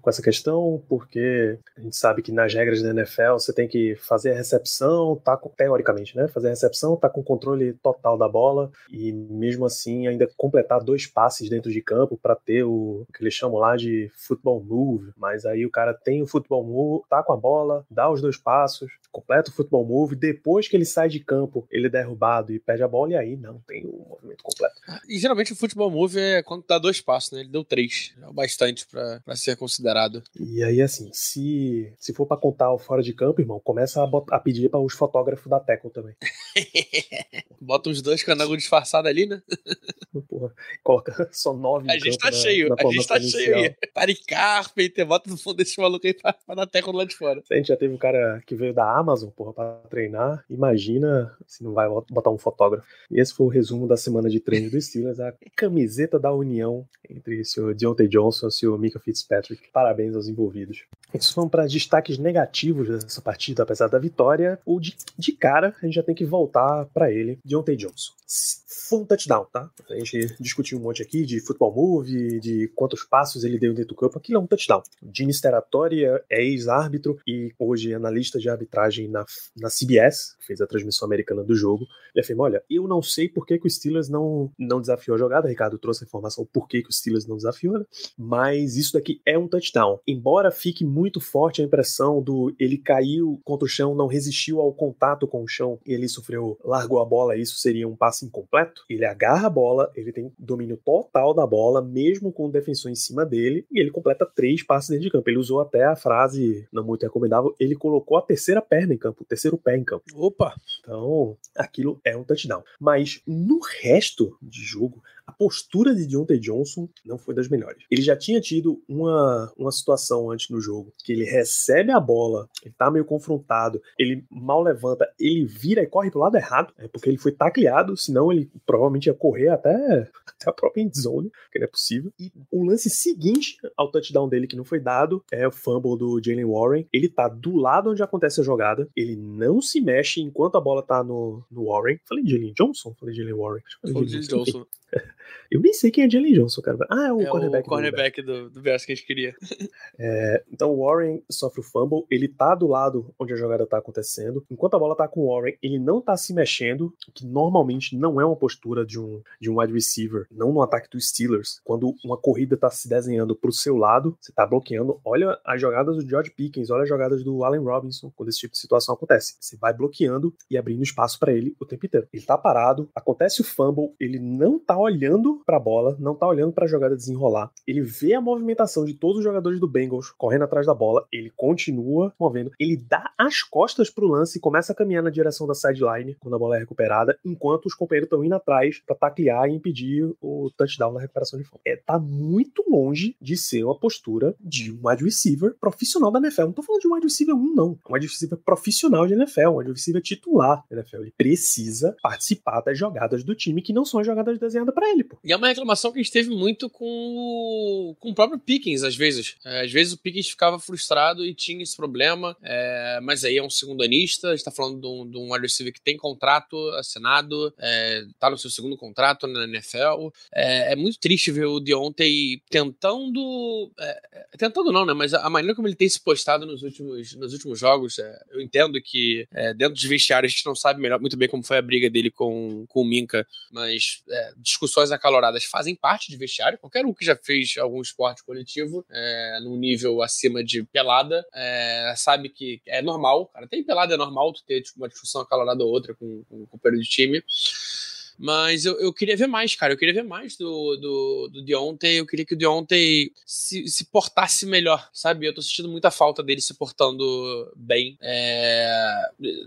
com essa questão, porque a gente sabe que nas regras da NFL você tem que fazer a recepção, tá com, teoricamente, né? Fazer a recepção, tá com controle total da bola e mesmo assim ainda completar dois passes dentro de campo para ter o, o que eles chamam lá de football move, mas aí o cara tem o football move, tá com a bola, dá os dois passos, completa o football move, depois que ele sai de campo, ele é derrubado e perde a bola e aí não tem o movimento completo. E geralmente o football move é quando dá dois passos, né? Ele deu três, é o bastante para ser considerado. E aí, assim, se, se for para contar o fora de campo, irmão, começa a, botar, a pedir para os fotógrafos da Teco também. Bota uns dois canangos disfarçados ali, né? Porra, coloca só nove. A gente tá cheio, na, na a gente tá inicial. cheio aí. Carpenter, bota no fundo desse maluco aí pra, pra dar teco lá de fora. A gente já teve um cara que veio da Amazon, porra, pra treinar, imagina se não vai botar um fotógrafo. Esse foi o resumo da semana de treino do Steelers, a camiseta da união entre o Deontay Johnson e o Mika Fitzpatrick. Parabéns aos envolvidos. Isso vamos para destaques negativos dessa partida, apesar da vitória. O de, de cara, a gente já tem que voltar para ele, Deontay Johnson. Foi um touchdown, tá? A gente discutiu um monte aqui de futebol move, de quantos passos ele deu dentro do campo. Aquilo é um touchdown. Gene Steratori é ex-árbitro e hoje analista de arbitragem na, na CBS, fez a transmissão americana do jogo. Ele afirma: Olha, eu não sei por que, que o Steelers não, não desafiou a jogada. Ricardo trouxe a informação por que, que o Steelers não desafiou, né? Mas isso daqui é um touchdown. Embora fique muito forte a impressão do ele caiu contra o chão, não resistiu ao contato com o chão, ele sofreu, largou a bola, isso seria um passe incompleto. Ele agarra a bola, ele tem domínio total da bola, mesmo com o defensor em cima dele, e ele completa três passes dentro de campo. Ele usou até a frase não muito recomendável, ele colocou a terceira perna em campo, o terceiro pé em campo. Opa! Então, aquilo é um touchdown. Mas no resto de jogo, a postura de Deontay Johnson não foi das melhores. Ele já tinha tido uma, uma situação antes no jogo que ele recebe a bola, ele tá meio confrontado, ele mal levanta, ele vira e corre pro lado errado, é porque ele foi tacleado, senão ele provavelmente ia correr até, até a própria endzone, que não é possível. E o lance seguinte ao touchdown dele que não foi dado é o fumble do Jalen Warren. Ele tá do lado onde acontece a jogada, ele não se mexe enquanto a bola tá no, no Warren. Falei Jalen Johnson? Falei Jalen Warren. Falei Jalen Johnson. Eu nem sei quem é Jalen Johnson, cara. Ah, é o é cornerback. O cornerback do, do Bears que a gente queria. É, então o Warren sofre o fumble, ele tá do lado onde a jogada tá acontecendo. Enquanto a bola tá com o Warren, ele não tá se mexendo, que normalmente não é uma postura de um, de um wide receiver, não no ataque dos Steelers. Quando uma corrida tá se desenhando pro seu lado, você tá bloqueando. Olha as jogadas do George Pickens, olha as jogadas do Allen Robinson, quando esse tipo de situação acontece. Você vai bloqueando e abrindo espaço para ele o tempo inteiro. Ele tá parado, acontece o fumble, ele não tá olhando olhando pra bola, não tá olhando pra jogada desenrolar. Ele vê a movimentação de todos os jogadores do Bengals correndo atrás da bola, ele continua movendo, ele dá as costas pro lance e começa a caminhar na direção da sideline quando a bola é recuperada, enquanto os companheiros estão indo atrás pra taclear e impedir o touchdown na recuperação de fome. É, tá muito longe de ser uma postura de um wide receiver profissional da NFL. Não tô falando de um wide receiver 1, não. É um wide receiver profissional de NFL, um wide receiver titular da NFL. Ele precisa participar das jogadas do time que não são as jogadas desenhadas para ele, pô. E é uma reclamação que a gente teve muito com o, com o próprio Pickens, às vezes. É, às vezes o Pickens ficava frustrado e tinha esse problema, é, mas aí é um segundo anista, a gente tá falando de um, de um que tem contrato assinado, é, tá no seu segundo contrato na NFL. É, é muito triste ver o Deontay tentando. É, é, tentando não, né? Mas a maneira como ele tem se postado nos últimos, nos últimos jogos, é, eu entendo que dentro de vestiário a gente não sabe melhor, muito bem como foi a briga dele com, com o Minka, mas discussões acaloradas fazem parte de vestiário. Qualquer um que já fez algum esporte coletivo é, num nível acima de pelada é, sabe que é normal, cara. Tem pelada, é normal tu ter tipo, uma discussão acalorada ou outra com, com, com o companheiro de time. Mas eu, eu queria ver mais, cara. Eu queria ver mais do, do, do Deontay. Eu queria que o Deontay se, se portasse melhor, sabe? Eu tô sentindo muita falta dele se portando bem. É...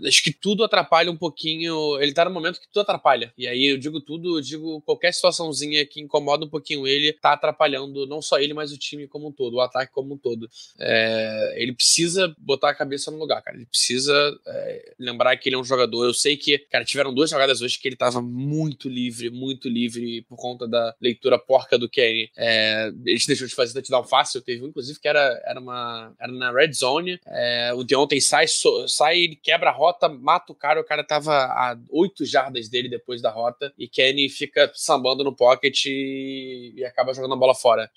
Acho que tudo atrapalha um pouquinho. Ele tá no momento que tudo atrapalha. E aí eu digo tudo, eu digo qualquer situaçãozinha que incomoda um pouquinho ele, tá atrapalhando não só ele, mas o time como um todo, o ataque como um todo. É... Ele precisa botar a cabeça no lugar, cara. Ele precisa é... lembrar que ele é um jogador. Eu sei que, cara, tiveram duas jogadas hoje que ele tava muito muito livre, muito livre por conta da leitura porca do Kenny. É, eles deixou de fazer touchdown fácil. Teve um, inclusive, que era, era, uma, era na red zone. É, o Deontay sai, so, sai, ele quebra a rota, mata o cara. O cara tava a 8 jardas dele depois da rota. E Kenny fica sambando no pocket e, e acaba jogando a bola fora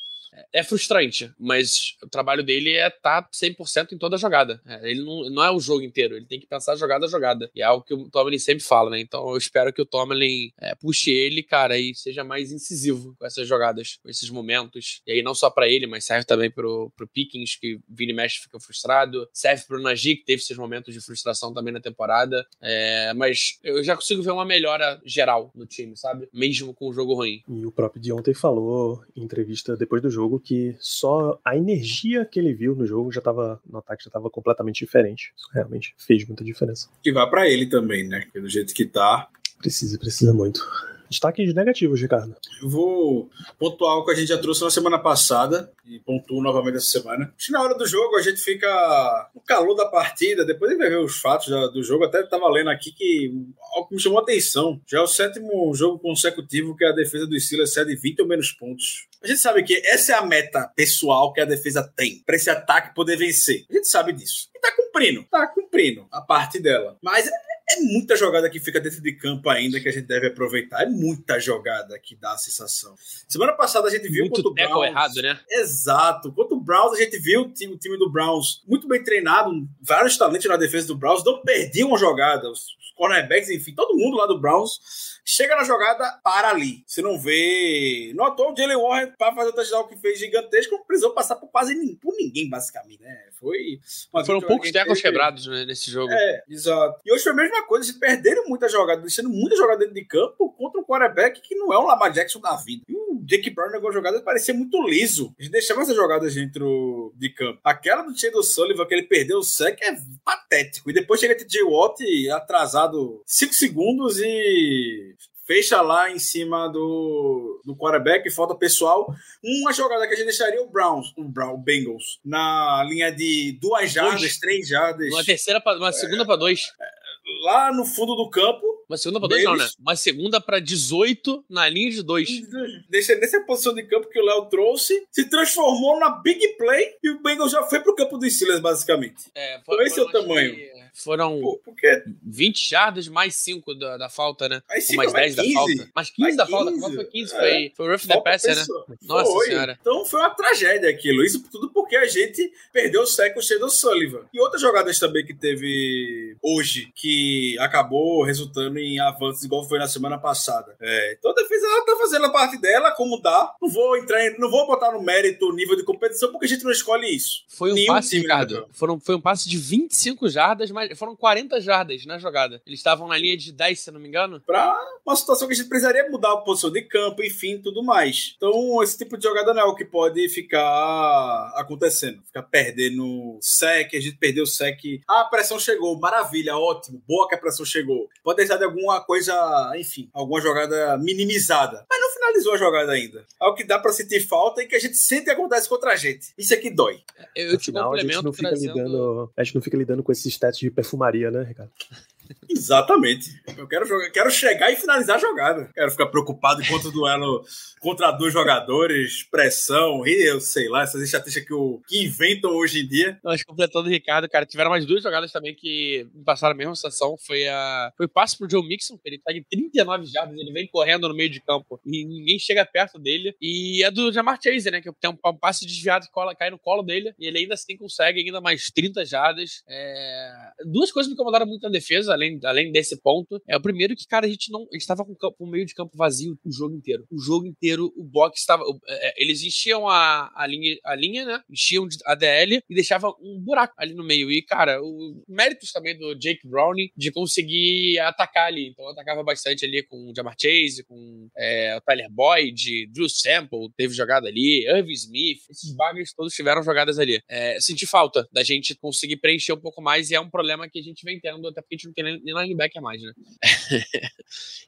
é frustrante, mas o trabalho dele é estar tá 100% em toda a jogada. É, ele não, não é o jogo inteiro, ele tem que pensar jogada a jogada. E é algo que o Tomlin sempre fala, né? Então eu espero que o Tomlin é, puxe ele, cara, e seja mais incisivo com essas jogadas, com esses momentos. E aí não só para ele, mas serve também pro, pro Pickens, que vira e mexe fica frustrado. Serve pro Najee, que teve seus momentos de frustração também na temporada. É, mas eu já consigo ver uma melhora geral no time, sabe? Mesmo com o jogo ruim. E o próprio de ontem falou em entrevista depois do jogo jogo que só a energia que ele viu no jogo já tava no ataque já estava completamente diferente. Isso realmente fez muita diferença. Que vá para ele também, né? Do jeito que tá. Precisa, precisa muito. Destaques negativos, Ricardo. Eu vou pontuar algo que a gente já trouxe na semana passada e pontuo novamente essa semana. Acho que na hora do jogo a gente fica no calor da partida, depois de ver os fatos do jogo, até estava lendo aqui que algo me chamou a atenção. Já é o sétimo jogo consecutivo que a defesa do Steelers cede 20 ou menos pontos. A gente sabe que essa é a meta pessoal que a defesa tem para esse ataque poder vencer. A gente sabe disso. E tá cumprindo, tá cumprindo a parte dela. Mas é muita jogada que fica dentro de campo ainda que a gente deve aproveitar. É muita jogada que dá a sensação. Semana passada a gente viu muito o Browns. errado, né? Exato. Quanto o Browns, a gente viu o time, o time do Browns muito bem treinado, vários talentos na defesa do Browns, não perdiam uma jogada. Os cornerbacks, enfim, todo mundo lá do Browns chega na jogada, para ali. Você não vê. Notou o Jalen Warren para fazer o touchdown que fez gigantesco, não precisou passar por quase ninguém, por ninguém, basicamente, né? Foi. Foram poucos tecos quebrados né, nesse jogo. É, exato. E hoje foi a mesma coisa, eles perderam muita jogada, deixando muita jogada dentro de campo contra um quarterback que não é um Lamar Jackson da vida. E o Jake Brown negou jogada parecia muito liso. Eles deixavam essas jogadas dentro de campo. Aquela do Shadow Sullivan, que ele perdeu o sec, é patético. E depois chega TJ Watt atrasado 5 segundos e fecha lá em cima do, do quarterback, falta pessoal. Uma jogada que a gente deixaria o Browns, o, Brown, Bengals, na linha de duas jardas, três jardas. Uma terceira, pra, uma segunda é, para dois. Lá no fundo do campo. Uma segunda para dois, não, né? Uma segunda para 18 na linha de dois. Deixa nessa posição de campo que o Léo trouxe, se transformou na big play e o Bengals já foi pro campo dos Steelers, basicamente. É, foi, então esse é o tamanho. Que foram Pô, porque... 20 jardas mais 5 da, da falta, né? Mais 5, mais 10 15, da falta. Mais 15 mais da 15, falta. Como foi 15? É. Foi, foi rough the passer, né? Nossa foi. senhora. Então foi uma tragédia aquilo. Isso tudo porque a gente perdeu o sec com o Sullivan. E outras jogadas também que teve hoje, que acabou resultando em avanços, igual foi na semana passada. É, então a defesa ela tá fazendo a parte dela, como dá. Não vou entrar em, não vou botar no mérito o nível de competição, porque a gente não escolhe isso. Foi um Nenhum passe, Ricardo. Foram, foi um passe de 25 jardas, mais foram 40 jardas na jogada. Eles estavam na linha de 10, se não me engano. Pra uma situação que a gente precisaria mudar a posição de campo, enfim, tudo mais. Então, esse tipo de jogada não é o que pode ficar acontecendo. Ficar perdendo sec, a gente perdeu o sec. Ah, a pressão chegou, maravilha, ótimo, boa que a pressão chegou. Pode deixar de alguma coisa, enfim, alguma jogada minimizada. Mas não finalizou a jogada ainda. É o que dá pra sentir falta e que a gente sente acontece contra a gente. Isso aqui dói. Eu te Afinal, a gente, complemento não fica trazendo... lidando, a gente não fica lidando com esses stats de perfumaria, né, Ricardo? Exatamente. Eu quero, jogar, quero chegar e finalizar a jogada. Quero ficar preocupado enquanto duelo contra dois jogadores, pressão, e eu sei lá, essas estatísticas que, o, que inventam hoje em dia. Nós completando o Ricardo, cara, tiveram mais duas jogadas também que me passaram a mesma sensação. Foi a foi o passe pro Joe Mixon, ele tá em 39 jardas, ele vem correndo no meio de campo e ninguém chega perto dele. E a do Jamar Chase, né, que tem um, um passe desviado que cola, cai no colo dele e ele ainda assim consegue ainda mais 30 jardas. É... Duas coisas me incomodaram muito na defesa, além, além desse ponto. É o primeiro que, cara, a gente não. A gente tava com o, meio de campo vazio o jogo inteiro. O jogo inteiro, o box estava. É, eles enchiam a, a, linha, a linha, né? Enchiam a DL e deixavam um buraco ali no meio. E, cara, o méritos também do Jake Browning de conseguir atacar ali. Então atacava bastante ali com o Jamar Chase, com é, o Tyler Boyd, Drew Sample, teve jogada ali, Irving Smith, esses bagres todos tiveram jogadas ali. É, senti falta da gente conseguir preencher um pouco mais e é um problema que a gente vem tendo, até porque a gente não tem nem linebacker mais, né?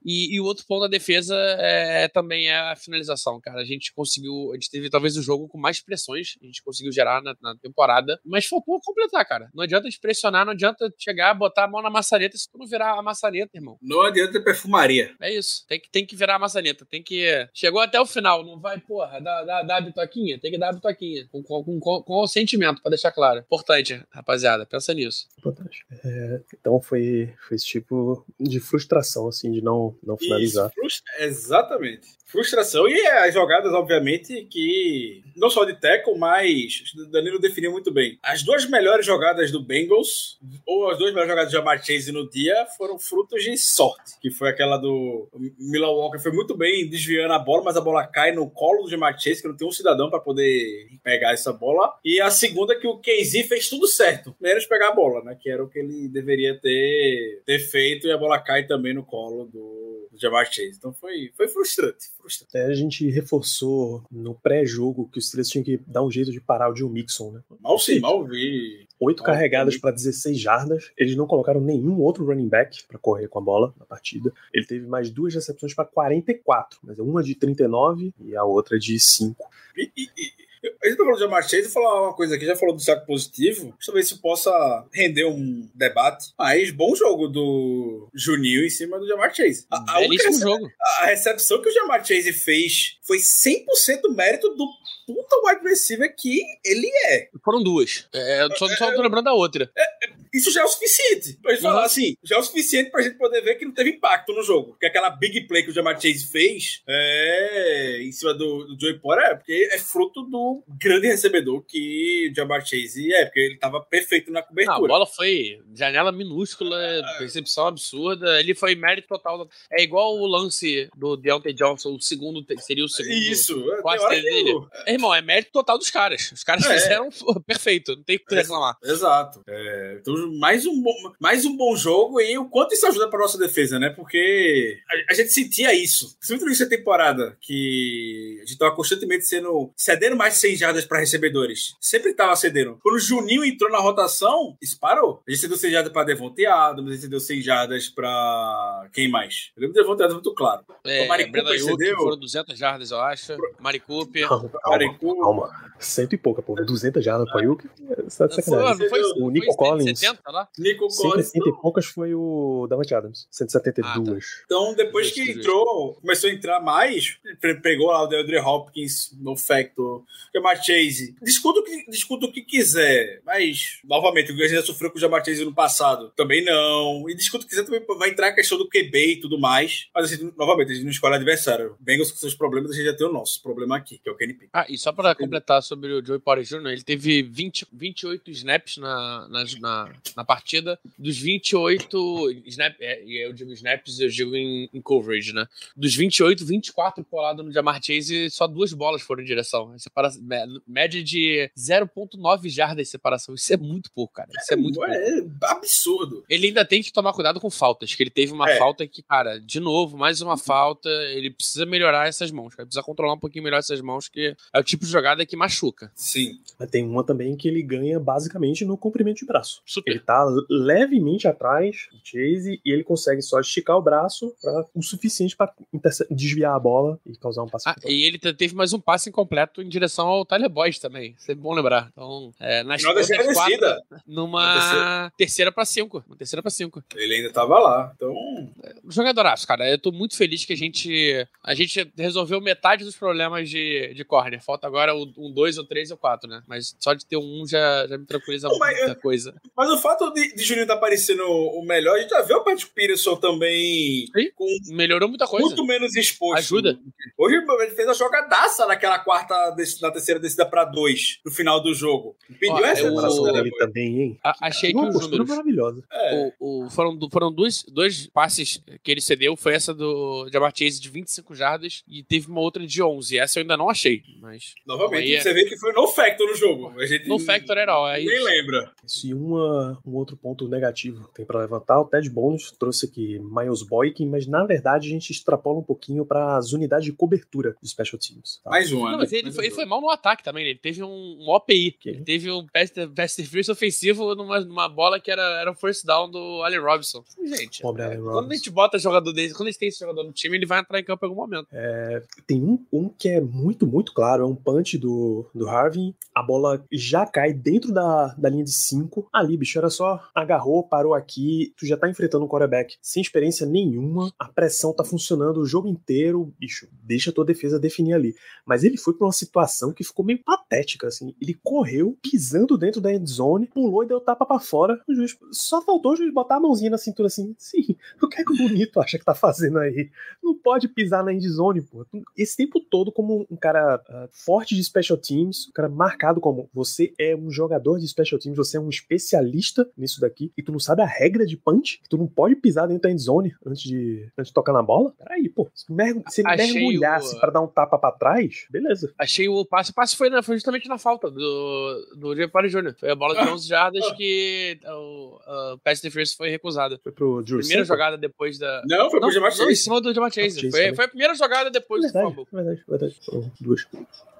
e, e, o outro ponto da defesa é, também é a finalização, cara. A gente conseguiu, a gente teve talvez o jogo com mais pressões, a gente conseguiu gerar na, na temporada, mas faltou completar, cara. Não adianta te pressionar, não adianta chegar, botar a mão na maçaneta se tu não virar a maçaneta, irmão. Não adianta perfumaria. É isso. Tem que, tem que virar a maçaneta. Tem que. Chegou até o final, não vai, porra, dá, dá, dá a bitoquinha? Tem que dar a bitoquinha. Com, com, com, com o sentimento, pra deixar claro. Importante, rapaziada. Pensa nisso. Importante. É, então foi, foi esse tipo de frustração, assim, de não, não finalizar. Isso, exatamente. Frustração. E as jogadas, obviamente, que não só de tackle, mas Danilo definiu muito bem. As duas melhores jogadas do Bengals, ou as duas melhores jogadas de Jamar Chase no dia, foram frutos de sorte. Que foi aquela do Milan Walker, foi muito bem desviando a bola, mas a bola cai no colo do Jamar Chase, que não tem um cidadão para poder pegar essa bola. E a segunda que o Casey fez tudo certo, menos pegar a bola, né? Que era o que ele deveria ter, ter feito, e a bola cai também no colo do, do Jamar Chase. Então foi, foi frustrante. frustrante. É, a gente reforçou no pré-jogo que os Steelers tinham que dar um jeito de parar o Joe Mixon, né? Mal sim, mal vi. Oito carregadas para 16 jardas. Eles não colocaram nenhum outro running back para correr com a bola na partida. Ele teve mais duas recepções para 44, mas uma de 39 e a outra de 5. E, e, e, a gente tá falando de Jamar Chase, falar uma coisa aqui, já falou do saco positivo, talvez isso possa render um debate. Mas bom jogo do Juninho em cima do Jamar Chase. A, a, Belíssimo jogo. a recepção que o Jamar Chase fez foi 100% mérito do puta wide receiver que ele é. Foram duas. É, só, só tô lembrando da outra. É, isso já é o suficiente. Pra gente uhum. falar assim, já é o suficiente pra gente poder ver que não teve impacto no jogo. Porque aquela big play que o Jamar Chase fez é, em cima do, do Joey Porter é porque é fruto do grande recebedor que o Jamar Chase é, porque ele tava perfeito na cobertura. Não, a bola foi janela minúscula, recepção absurda. Ele foi mérito total. É igual o lance do Deontay Johnson, o segundo seria o segundo. Isso, quase dele. Eu... É, irmão, é mérito total dos caras. Os caras é. fizeram perfeito, não tem o que reclamar. Exato. É, então, mais um, bom, mais um bom jogo e o quanto isso ajuda para nossa defesa, né? Porque a, a gente sentia isso. Início da temporada, que a gente tava constantemente sendo cedendo mais 100 jardas para recebedores. Sempre tava cedendo. Quando o Juninho entrou na rotação, isso parou. A gente cedeu 100 jardas para Devontae Adams, a gente cedeu 100 jardas para quem mais? Eu lembro do Devontae Adams muito claro. É, o Mari Cooper cedeu. Foram 200 jardas, eu acho. Mari Cooper. Calma, calma, calma. Cento e pouca, pô. 200 jardas para Ayuk. Tá de sacanagem. Foi, o Nico Collins. 170, lá? Nico Collins. 170 e poucas foi o Davante Adams. 172. Ah, tá. Então, depois que entrou, começou a entrar mais, pegou lá o DeAndre Hopkins no Factor, Jamar Chase. Discuta o, que, discuta o que quiser, mas, novamente, o que a gente já sofreu com o Jamar Chase no passado, também não. E discuta o que quiser, também vai entrar a questão do QB e tudo mais. Mas, assim, novamente, a gente não escolhe adversário. Bengals com seus problemas, a gente já tem o nosso problema aqui, que é o Kenny Pickett. Ah, e só para completar sobre o Joey Porter Jr., ele teve 20, 28 snaps na, na, na, na partida. Dos 28 snap, é, eu digo snaps, eu digo em, em, coverage, né? Dos 28, 24 colado no Jamar Chase e só duas bolas foram em direção. Separação, média de 0.9 jardas de separação. Isso é muito pouco, cara. Isso é, é muito é, pouco. Absurdo. Ele ainda tem que tomar cuidado com faltas, que ele teve uma é. falta que, cara, de novo, mais uma falta. Ele precisa melhorar essas mãos, cara. Precisa controlar um pouquinho melhor essas mãos, que é o tipo de jogada que machuca. Sim. Mas tem uma também que ele ganha basicamente no comprimento de braço. Super. Ele tá levemente atrás do Chase e ele consegue só esticar o braço pra, o suficiente para desviar a bola e causar um passe. Ah, e ele teve mais um passe incompleto em direção ao Tyler Boyd também. Isso é bom lembrar. Então, é, nas quatro, numa terceira para cinco. Uma terceira para cinco. Ele ainda tava lá. Então. É, jogadoraço, cara. Eu tô muito feliz que a gente. A gente resolveu metade dos problemas de, de corner. Falta agora um, dois, ou três ou quatro, né? Mas só de ter um já, já me tranquiliza Não, muita mas, coisa. Mas o fato de, de Juninho tá parecendo o melhor, a gente já viu o Patrick Peterson também. Com Melhorou muita coisa. Muito menos exposto. Ajuda. Hoje ele fez a jogadaça naquela quarta, na terceira descida para dois no final do jogo. Impediu essa eu, dele também, hein? A, achei que os números. maravilhosa. É. O, o, foram foram dois, dois passes que ele cedeu. Foi essa do Jamar Chase de 25 jardas e teve uma outra de 11. Essa eu ainda não achei. Mas. Novamente, é... você vê que foi no factor no jogo. A gente no factor era all. Nem lembra. E uma, um outro ponto negativo tem para levantar. O Ted Bones trouxe aqui Miles Boykin, mas na verdade a gente extrapola um pouquinho para as unidades de cobertura dos Special Teams. Tá? Mais uma. Não, mas ele, foi, ele foi mal no ataque também. Ele teve um, um OPI. Que? Ele teve um pass interference ofensivo numa, numa bola que era, era um first down do Allen Robinson. Gente, Pobre é, quando a gente bota jogador desse, quando a gente tem esse jogador no time, ele vai entrar em campo em algum momento. É, tem um, um que é muito, muito claro, é um punch do, do Harvey. A bola já cai dentro da, da linha de 5. Ali, bicho, era só agarrou, parou aqui. Tu já tá enfrentando um quarterback sem experiência nenhuma. A pressão tá funcionando o jogo inteiro. Bicho, deixa a tua defesa definir ali. Mas ele foi pra uma situação que ficou meio patética, assim. Ele correu pisando dentro da endzone, pulou e deu tapa para fora. O juiz só faltou o juiz botar a mãozinha na cintura assim. Sim, o que é que o bonito acha que tá fazendo aí? Não pode pisar na endzone, pô. Esse tempo todo, como um cara uh, forte de special teams, um cara marcado como você é um jogador de special teams, você é um especialista nisso daqui, e tu não sabe a regra de punch, que tu não pode pisar dentro da endzone antes de, antes de tocar na bola. Peraí, pô. Se, merg se ele mergulhasse o... para dar um tapa para trás, beleza. Achei o passe. O passe foi, na, foi justamente na falta do, do Jepari Jr. Foi a bola de 11 jardas que o, o pass defense foi recusada. Foi pro Drew Primeira jogada depois da. Não, foi pro Jamar Chase. Não, em cima do Jamar Chase. Foi, foi, a primeira jogada depois verdade, do fumble. Verdade, verdade. Duas.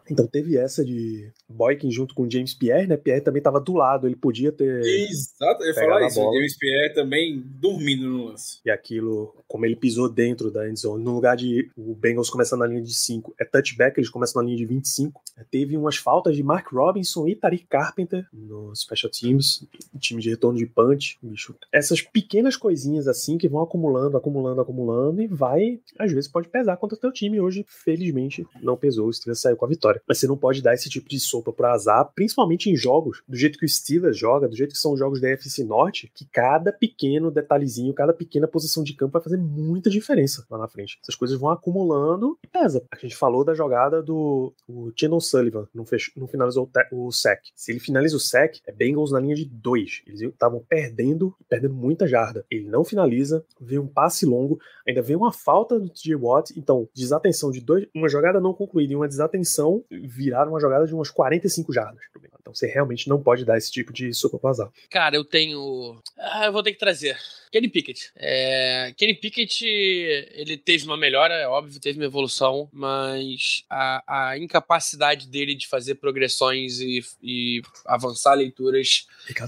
Então teve essa de Boykin junto com James Pierre, né? Pierre também estava do lado, ele podia ter. Exato, eu ia falar isso. James Pierre também dormindo no lance. E aquilo, como ele pisou dentro da endzone, no lugar de o Bengals começando na linha de 5, é touchback, eles começam na linha de 25. Teve umas faltas de Mark Robinson e Tariq Carpenter no Special Teams, time de retorno de punch, bicho. Essas pequenas coisinhas assim que vão acumulando, acumulando, acumulando e vai, às vezes pode pesar contra o teu time. Hoje, felizmente, não pesou, o Steelers saiu com a vitória. Mas você não pode dar esse tipo de sopa para azar, principalmente em jogos do jeito que o Steelers joga, do jeito que são os jogos da FC Norte, que cada pequeno detalhezinho, cada pequena posição de campo vai fazer muita diferença lá na frente. Essas coisas vão acumulando e pesa. A gente falou da jogada do o Chandon Sullivan, não, fech, não finalizou o, o sec. Se ele finaliza o sec, é Bengals na linha de dois. Eles estavam perdendo, perdendo muita jarda. Ele não finaliza, vem um passe longo, ainda vem uma falta do TJ Watt, então desatenção de dois, uma jogada não concluída e uma desatenção viraram uma jogada de umas 45 jardas. Então você realmente não pode dar esse tipo de sopa pro azar. Cara, eu tenho. Ah, eu vou ter que trazer. Kenny Pickett. É... Kenny Pickett, ele teve uma melhora, é óbvio, teve uma evolução, mas a, a incapacidade dele de fazer progressões e, e avançar leituras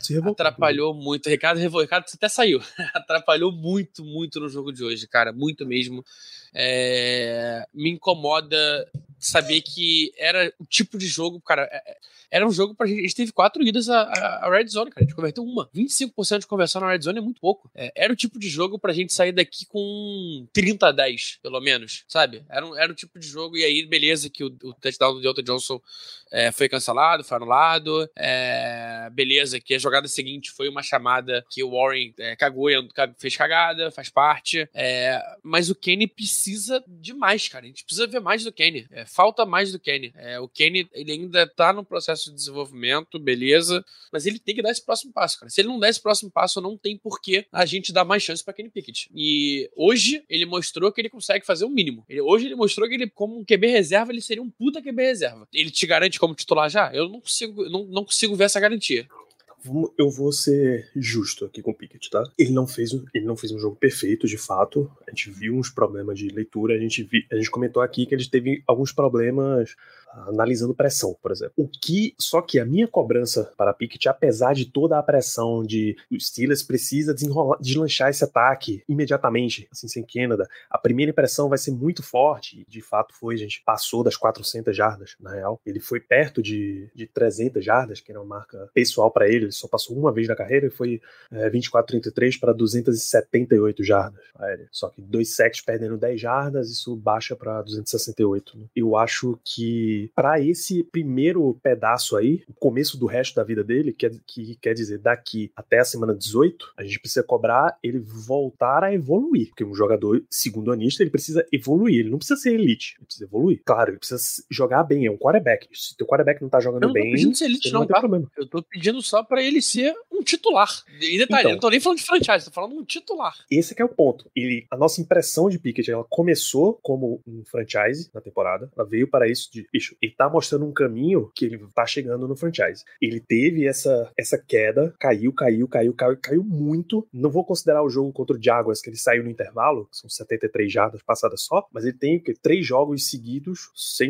revoltou, atrapalhou né? muito. Ricardo, Ricardo até saiu. atrapalhou muito, muito no jogo de hoje, cara. Muito mesmo. É... Me incomoda saber que era o tipo de jogo, cara. É, é, era um jogo pra gente. A gente teve quatro idas a, Red Zone, cara. A gente converteu uma. 25% de conversão na Red Zone é muito pouco. É, era o tipo de jogo pra gente sair daqui com 30 a 10, pelo menos, sabe? Era, um, era o tipo de jogo, e aí, beleza, que o, o touchdown do Delta Johnson é, foi cancelado, foi anulado. É, beleza, que a jogada seguinte foi uma chamada que o Warren é, cagou fez cagada, faz parte. Mas o Kenny precisa demais, cara. A gente precisa ver mais do Kenny. É, falta mais do Kenny. É, o Kenny, ele ainda tá no processo de desenvolvimento, beleza, mas ele tem que dar esse próximo passo, cara. Se ele não der esse próximo passo, não tem porquê a gente dar mais chance para Kenny Pickett. E hoje ele mostrou que ele consegue fazer o mínimo. Ele, hoje ele mostrou que ele, como um QB reserva, ele seria um puta QB reserva. Ele te garante como titular já? Eu não consigo, não, não consigo ver essa garantia eu vou ser justo aqui com o Pickett, tá? Ele não fez, ele não fez um jogo perfeito, de fato. A gente viu uns problemas de leitura, a gente, vi, a gente comentou aqui que ele teve alguns problemas analisando pressão, por exemplo. O que, só que a minha cobrança para Pickett, apesar de toda a pressão de o Steelers precisa desenrolar, deslanchar esse ataque imediatamente, assim, sem Canada, a primeira impressão vai ser muito forte, de fato foi, a gente passou das 400 jardas, na real. Ele foi perto de, de 300 jardas, que era uma marca pessoal para ele, ele só passou uma vez na carreira e foi é, 24-33 para 278 jardas. Só que dois sacks perdendo 10 jardas, isso baixa para 268. Né? Eu acho que para esse primeiro pedaço aí, o começo do resto da vida dele, que, que quer dizer daqui até a semana 18, a gente precisa cobrar ele voltar a evoluir. Porque um jogador segundo anista, ele precisa evoluir, ele não precisa ser elite, ele precisa evoluir. Claro, ele precisa jogar bem, é um quarterback. Se teu quarterback não tá jogando não bem. Eu tô pedindo ser elite, não, não tá? Problema. Eu tô pedindo só para ele ser um titular. E detalhe, então, eu não tô nem falando de franchise, tô falando um titular. Esse é o ponto. Ele, a nossa impressão de Pickett, ela começou como um franchise na temporada, ela veio para isso de, ele tá mostrando um caminho que ele tá chegando no franchise. Ele teve essa, essa queda, caiu, caiu, caiu, caiu, caiu muito. Não vou considerar o jogo contra o Jaguars, que ele saiu no intervalo, são 73 jardas passadas só, mas ele tem que, três jogos seguidos sem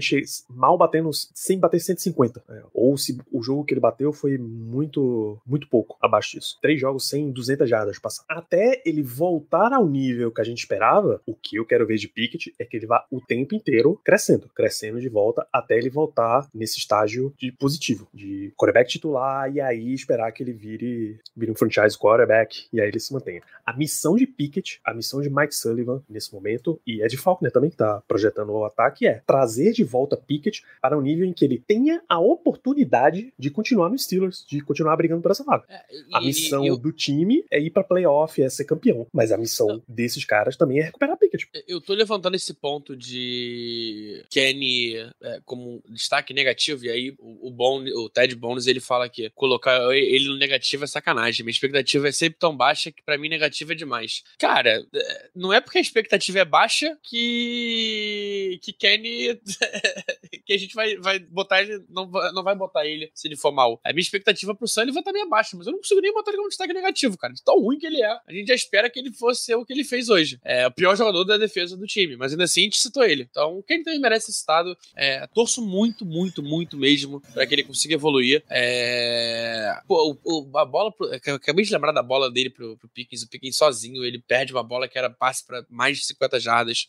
mal batendo, sem bater 150. É, ou se o jogo que ele bateu foi muito, muito pouco abaixo disso. Três jogos sem 200 jardas passadas. Até ele voltar ao nível que a gente esperava, o que eu quero ver de Pickett é que ele vá o tempo inteiro crescendo, crescendo de volta até ele voltar nesse estágio de positivo, de quarterback titular e aí esperar que ele vire, vire um franchise quarterback e aí ele se mantenha. A missão de Pickett, a missão de Mike Sullivan nesse momento, e Ed Faulkner também que tá projetando o ataque, é trazer de volta Pickett para um nível em que ele tenha a oportunidade de continuar no Steelers, de continuar brigando por essa vaga. É, e, a missão eu... do time é ir para playoff, é ser campeão, mas a missão Não. desses caras também é recuperar Pickett. Eu tô levantando esse ponto de Kenny é, como destaque negativo, e aí o, o, bon, o Ted Bones ele fala que colocar ele no negativo é sacanagem. Minha expectativa é sempre tão baixa que para mim negativa é demais. Cara, é, não é porque a expectativa é baixa que. Que Kenny. que a gente vai, vai botar ele. Não, não vai botar ele se ele for mal. A minha expectativa pro Sullivan também é baixa, mas eu não consigo nem botar ele como destaque negativo, cara. De tão ruim que ele é. A gente já espera que ele fosse o que ele fez hoje. É o pior jogador da defesa do time, mas ainda assim a gente citou ele. Então, quem também merece esse estado, é, torço muito, muito, muito mesmo para que ele consiga evoluir. É... Pô, o, a bola. Pro... Acabei de lembrar da bola dele pro, pro Pickens. O Pickens sozinho, ele perde uma bola que era passe para mais de 50 jardas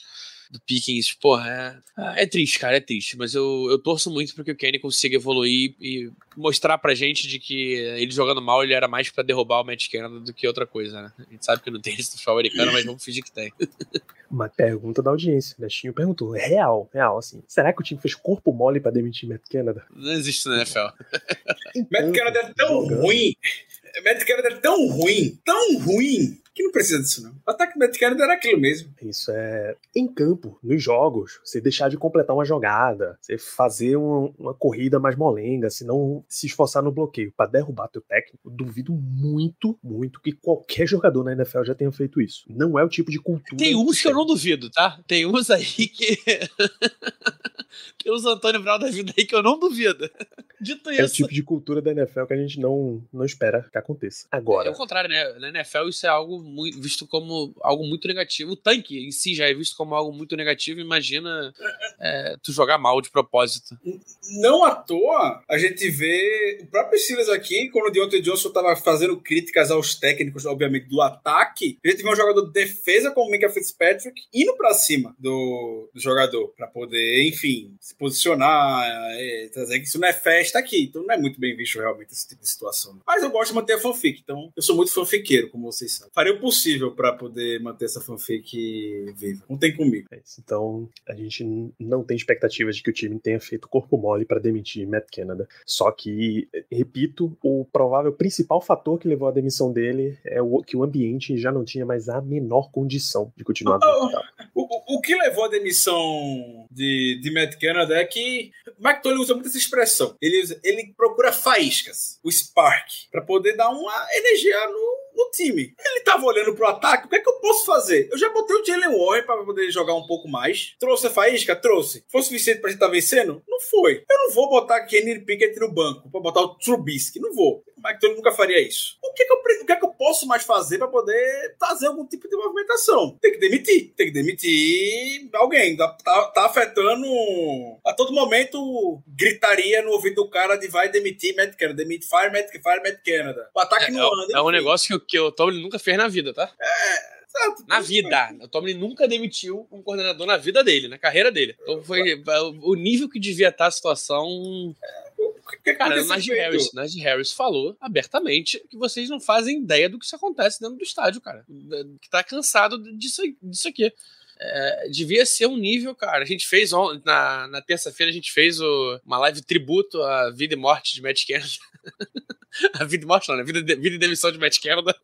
do Pickens, porra, é, é triste, cara, é triste. Mas eu, eu torço muito para que o Kenny consiga evoluir e mostrar pra gente de que ele jogando mal, ele era mais para derrubar o Matt Canada do que outra coisa, né? A gente sabe que não tem esse futebol americano, mas vamos fingir que tem. Uma pergunta da audiência, o Nestinho perguntou, é real, real, assim, será que o time fez corpo mole para demitir Matt Canada? Não existe na NFL. Matt Canada é tão ruim, Matt Canada é tão ruim, tão ruim, que não precisa disso, não. O ataque do era aquilo mesmo. Isso é em campo, nos jogos, você deixar de completar uma jogada, você fazer uma, uma corrida mais molenga, se não se esforçar no bloqueio para derrubar teu técnico, eu duvido muito, muito que qualquer jogador na NFL já tenha feito isso. Não é o tipo de cultura. Tem uns que eu não duvido, tá? Tem uns aí que. Tem uns Antônio Brown da vida aí que eu não duvido. Dito isso. É o tipo de cultura da NFL que a gente não, não espera que aconteça. Agora. É o contrário, né? Na NFL isso é algo muito, visto como algo muito negativo. O tanque em si já é visto como algo muito negativo. Imagina é, tu jogar mal de propósito. Não à toa, a gente vê o próprio Silas aqui, quando o Deontay Johnson estava fazendo críticas aos técnicos, obviamente, do ataque, a gente vê um jogador de defesa como o Mika Fitzpatrick indo para cima do, do jogador, para poder, enfim, se posicionar, é, trazer que isso não é festa aqui, então não é muito bem visto realmente esse tipo de situação. Mas eu gosto de manter a fanfic, então eu sou muito fanfiqueiro, como vocês sabem. Farei possível para poder manter essa fanfic viva. Não tem comigo. É isso. Então, a gente não tem expectativas de que o time tenha feito corpo mole para demitir Matt Canada. Só que, repito, o provável principal fator que levou à demissão dele é o, que o ambiente já não tinha mais a menor condição de continuar. O, o, o que levou à demissão de, de Matt Canada é que Tony usa muito essa expressão. Ele, ele procura faíscas, o spark, para poder dar uma energia no, no time. Ele tava olhando pro ataque, o que é que eu posso fazer? Eu já botei o Jalen Warren para poder jogar um pouco mais. Trouxe a faísca? Trouxe. Foi suficiente pra gente estar tá vencendo? Não foi. Eu não vou botar Kenny Pickett no banco para botar o Trubisky. Não vou. Mike Tony nunca faria isso. O que é que eu, o que é que eu posso mais fazer para poder fazer algum tipo de movimentação? Tem que demitir. Tem que demitir alguém. Tá, tá, tá afetando. A todo momento gritaria no ouvido do cara de vai demitir Matt Canada. Demite Fire, Matt, Fire, Matt Canada. O ataque é, não anda. É um negócio que, que o Tomlin nunca fez na vida, tá? É. Exato. Na vida. O Tomlin nunca demitiu um coordenador na vida dele, na carreira dele. Então foi o nível que devia estar a situação. Que Cara, o Najee Harris, Najee Harris falou abertamente que vocês não fazem ideia do que isso acontece dentro do estádio, cara. Que tá cansado disso, disso aqui. É, devia ser um nível, cara. A gente fez na, na terça-feira, a gente fez o, uma live tributo à vida e morte de Matt Kennedy. a vida e morte não, né? Vida, de, vida e demissão de Matt Canada.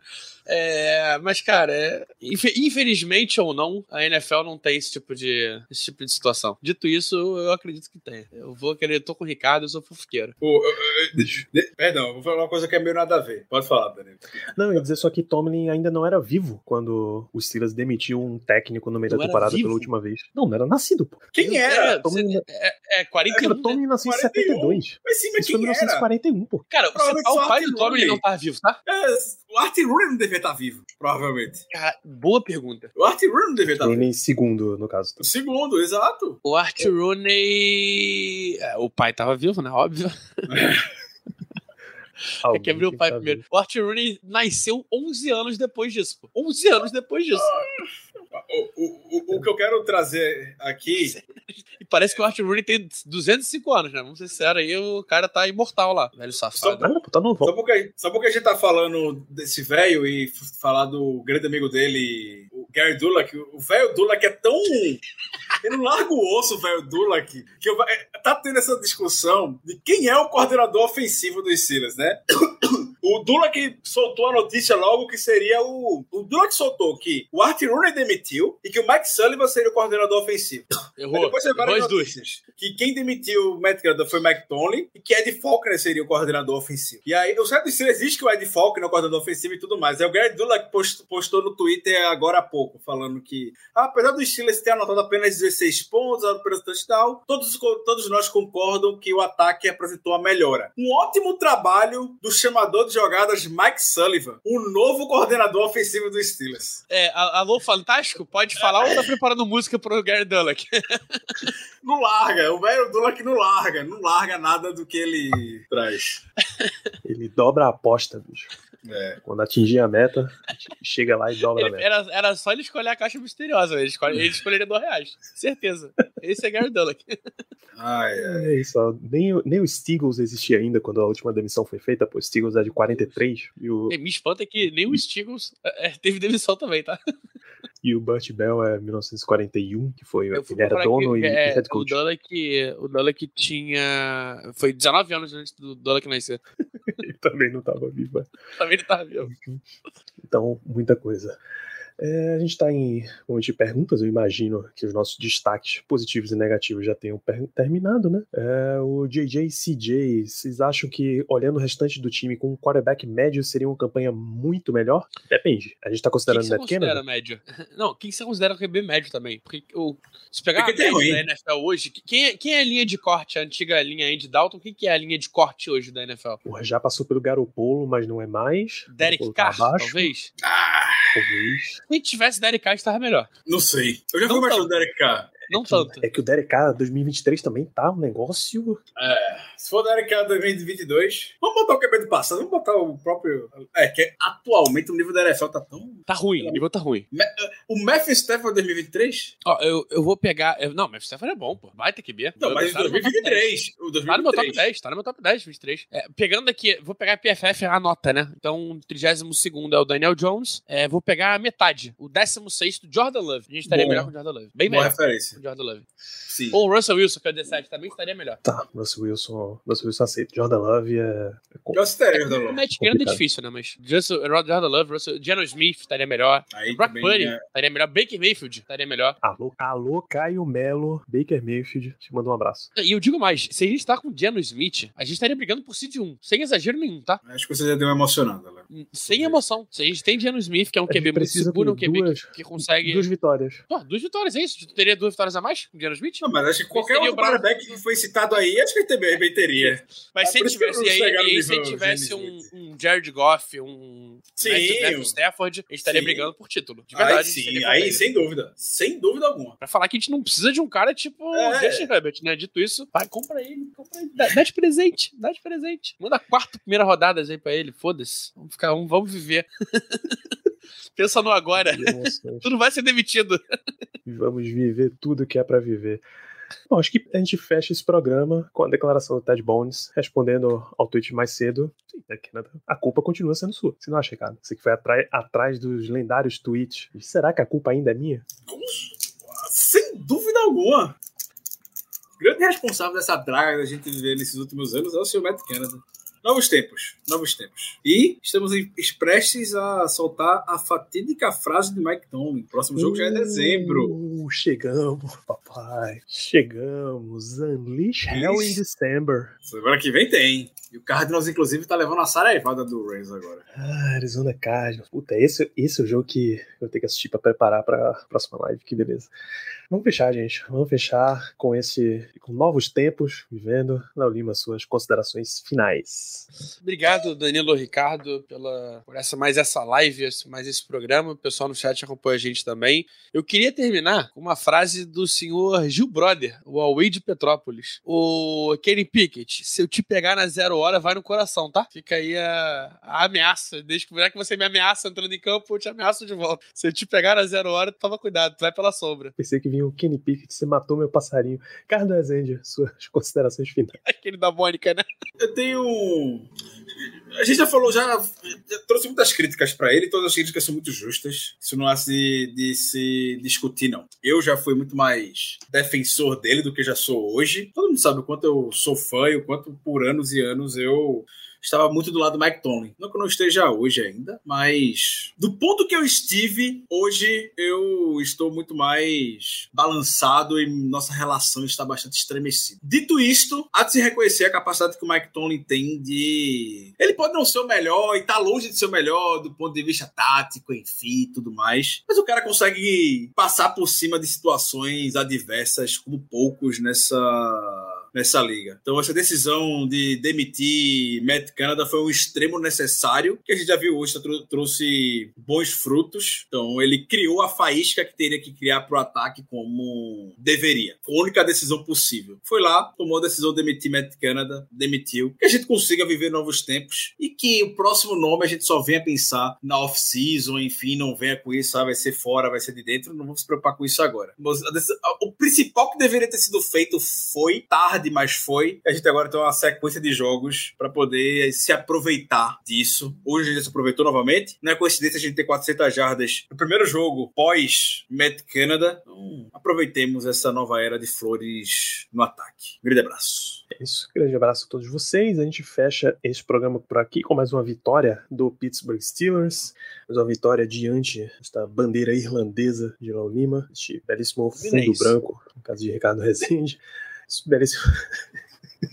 é, mas, cara, é, infelizmente ou não, a NFL não tem esse tipo, de, esse tipo de situação. Dito isso, eu acredito que tem. Eu vou querer, tô com o Ricardo, eu sou fofoqueiro. Pô. Perdão, vou falar uma coisa que é meio nada a ver. Pode falar, Danilo. Não, eu ia dizer só que Tomlin ainda não era vivo quando o Steelers demitiu um técnico no meio não da temporada pela última vez. Não, não era nascido, pô. Quem era? É, Tomlin... é, é 41. É, Tomlin nasceu em 72. Mas sim, mas Isso foi em 1941, pô. Cara, você tá o pai do Tomlin não tá vivo, tá? É, o Art Rooney não devia estar vivo, provavelmente. Cara, boa pergunta. O Art Rooney não devia estar Rooney vivo. segundo, no caso. O segundo, exato. O Art Rooney... É, o pai tava vivo, né? Óbvio. é que abriu o pai primeiro. O Art Rooney nasceu 11 anos depois disso. Pô. 11 anos depois disso. O, o, o, o, que eu quero trazer aqui. E parece que o Art Rooney tem 205 anos, né? Vamos ser sérios aí, o cara tá imortal lá, velho safado. Só, tá novo. só, porque, só porque a gente tá falando desse velho e falar do grande amigo dele, o Gary Dulac, o velho Dulac é tão. Ele não larga o osso, o velho Dulac, que eu, é, tá tendo essa discussão de quem é o coordenador ofensivo dos Steelers, né? O Dulac soltou a notícia logo que seria o. O Dulac soltou que o Art Rooney demitiu e que o Mike Sullivan seria o coordenador ofensivo. Errou. depois você várias as duas. notícias. Que quem demitiu o Matt Canada foi Mike Tomlin e que Ed Faulkner seria o coordenador ofensivo. E aí, o certo Steelers existe que o Ed Faulkner é o coordenador ofensivo e tudo mais. Aí o Gary Dulac post- postou no Twitter agora há pouco, falando que, ah, apesar dos Steelers ter anotado apenas 16 pontos, apenas touchdown, todos, todos nós concordam que o ataque apresentou a melhora. Um ótimo trabalho do chamador de jogadas Mike Sullivan, o novo coordenador ofensivo dos Steelers. É, alô, Fantástico? Pode falar ou tá preparando música pro Gary Dulac? Não larga, o velho Dulac não larga, não larga nada do que ele traz. Ele dobra a aposta, bicho. É. Quando atingir a meta, chega lá e dobra a meta. era, era só ele escolher a caixa misteriosa. Ele, escolhe, ele escolheria dois reais. Certeza. Esse é Gary Dulac. Ai, ai. É isso. Nem, o- nem o Steagles existia ainda quando a última demissão foi feita, pô. O Steagles é de 43 e o, E me espanta que nem o Stiggles é, teve demissão também, tá? e o Burt Bell é 1941, que foi. Ele era dono aqui, e, é, e head o coach. O Dulac tinha. Foi 19 anos antes do Dulac nascer. Ele também não tava vivo. Também ele tava vivo. Então, muita coisa. É, a gente está em momento de perguntas, eu imagino que os nossos destaques positivos e negativos já tenham terminado, né? É, o JJ e CJ, vocês acham que olhando o restante do time com um quarterback médio seria uma campanha muito melhor? Depende. A gente está considerando você Matt considera Canada? médio? Não, o que, que você considera QB médio também? Porque o, se pegar Porque a tem média da NFL hoje, quem é, quem é a linha de corte, a antiga linha Andy Dalton, o que, é a linha de corte hoje da NFL? Porra, já passou pelo Garopolo, mas não é mais. Derek tá Carr, talvez? Ah, Talvez. Se tivesse Derek Carr, estava melhor. não sei. Eu já Não fui mais tão. do Derek Carr. Não tanto. É que o Derek Carr 2023 também tá um negócio. É, se for Derek Carr 2022, vamos botar o QB do passado, vamos botar o próprio. É, que atualmente o nível da NFL tá tão. Tá ruim, o nível tá ruim. O Matthew Stafford 2023? Ó, eu, eu vou pegar. eu- não, Matthew Stafford é bom, pô. Vai ter que ver. Não, mas Tá no meu top 2023. O 2023. Tá no meu top 10, tá no meu top 10, 23. É, pegando aqui, vou pegar a PFF a nota, né? Então, o 32 é o Daniel Jones. É, vou pegar a metade, o 16 Jordan Love. A gente estaria Bom. melhor com o Jordan Love. Bem Boa melhor referência. Jordan Love. Sim. Ou o Russell Wilson, que é o 17, também estaria melhor. Tá, Russell Wilson, Russell Wilson aceito. Jordan Love é. Eu assistiria, O Jordan Matt Canada é difícil, né? Mas Russell, Jordan Love, Russell, Geno Smith estaria melhor. Aí Brock Purdy né? estaria melhor. Baker Mayfield estaria melhor. Alô, alô, Caio Melo, Baker Mayfield, te manda um abraço. E eu digo mais, se a gente tá com o Geno Smith, a gente estaria brigando por seed 1. Sem exagero nenhum, tá? Acho que você já deu uma emocionada, Léo. Sem emoção. Se a gente tem Geno Smith, que é um QB muito precisa seguro, um de QB duas- que consegue. Duas vitórias. Pô, duas vitórias, é isso? Tu teria duas vitórias a mais com o Geno Smith? Não, mas acho que qualquer outro Brown. quarterback que foi citado aí, acho que ele também teria. Mas É se ele tivesse, e aí, e aí se tivesse um, um Jared Goff, um Sim. Matthew- Stafford, a gente estaria Sim. brigando por título. De Aí verdade. sim, seria aí sem dúvida. Sem dúvida alguma. Pra falar que a gente não precisa de um cara tipo É. Justin Herbert, né? Dito isso, vai, compra ele, compra ele. Dá, dá de presente, dá de presente. Manda quatro primeiras rodadas aí pra ele, foda-se. Vamos ficar, vamos, vamos viver. Pensa no agora. emoções. Tu não vai ser demitido. Vamos viver tudo que é pra viver. Bom, acho que a gente fecha esse programa com a declaração do Ted Bones respondendo ao tweet mais cedo. Né, a culpa continua sendo sua. Você não acha, Ricardo? Você que foi atrás dos lendários tweets. Será que a culpa ainda é minha? Sem dúvida alguma. O grande responsável dessa draga da gente viver nesses últimos anos é o Sr. Matt Canada. Novos tempos, novos tempos. E estamos prestes a soltar a fatídica frase de Mike Tomlin. Próximo jogo já é dezembro. Uh, chegamos, papai. Chegamos. Unleash Hell in. December. Semana que vem tem. E o Cardinals, inclusive, tá levando a saraivada do Rams agora. Ah, Arizona Cardinals. Puta, esse, esse é o jogo que eu tenho que assistir pra preparar pra próxima live. Que beleza. Vamos fechar, gente. Vamos fechar com esse. com novos tempos, vivendo. Léo Lima, suas considerações finais. Obrigado, Danilo Ricardo, pela, por essa, mais essa live, mais esse programa. O pessoal no chat acompanha a gente também. Eu queria terminar com uma frase do senhor Gil Brother, o Huawei de Petrópolis. O Kenny Pickett, se eu te pegar na zero hora, vai no coração, tá? Fica aí a, a ameaça. Desde que que você me ameaça entrando em campo, eu te ameaço de volta. Se eu te pegar na zero hora, toma cuidado, vai pela sombra. Pensei que vinha o Kenny Pickett, você matou meu passarinho. Carlos Rezende, suas considerações finais. Aquele da Mônica, né? Eu tenho. A gente já falou, já, já trouxe muitas críticas pra ele, todas as críticas são muito justas. Isso não há de, de se discutir, não. Eu já fui muito mais defensor dele do que já sou hoje. Todo mundo sabe o quanto eu sou fã e o quanto por anos e anos eu estava muito do lado do Mike Tomlin. Não que eu não esteja hoje ainda, mas do ponto que eu estive, hoje eu estou muito mais balançado e nossa relação está bastante estremecida. Dito isto, há de se reconhecer a capacidade que o Mike Tomlin tem de. Ele pode não ser o melhor e tá longe de ser o melhor do ponto de vista tático, enfim, e tudo mais. Mas o cara consegue passar por cima de situações adversas como poucos nessa nessa liga. Então essa decisão de demitir Matt Canada foi um extremo necessário, que a gente já viu hoje, trou- trouxe bons frutos. Então ele criou a faísca que teria que criar para o ataque como deveria. Foi a única decisão possível. Foi lá, tomou a decisão de demitir Matt Canada, demitiu. Que a gente consiga viver novos tempos e que o próximo nome a gente só venha pensar na off-season, enfim, não venha com isso, ah, vai ser fora, vai ser de dentro, não vamos se preocupar com isso agora. Mas decisão- o principal que deveria ter sido feito foi tarde, mas foi. A gente agora tem uma sequência de jogos para poder se aproveitar disso. Hoje a gente se aproveitou novamente. Não é coincidência a gente ter 400 jardas no primeiro jogo pós Matt Canada. Então, aproveitemos essa nova era de flores no ataque. Um grande abraço. É isso. Grande abraço a todos vocês. A gente fecha esse programa por aqui com mais uma vitória do Pittsburgh Steelers. Mais uma vitória diante desta bandeira irlandesa de Léo Lima. Este belíssimo fundo Fluminense. branco, no caso de Ricardo Rezende.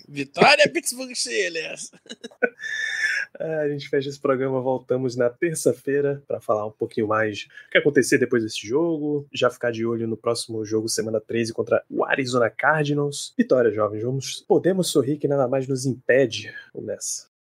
Vitória Pittsburgh Steelers. É, a gente fecha esse programa, voltamos na terça-feira para falar um pouquinho mais do que acontecer depois desse jogo, já ficar de olho no próximo jogo, semana 13, contra o Arizona Cardinals. Vitória, jovens, vamos, podemos sorrir que nada mais nos impede Vamos nessa.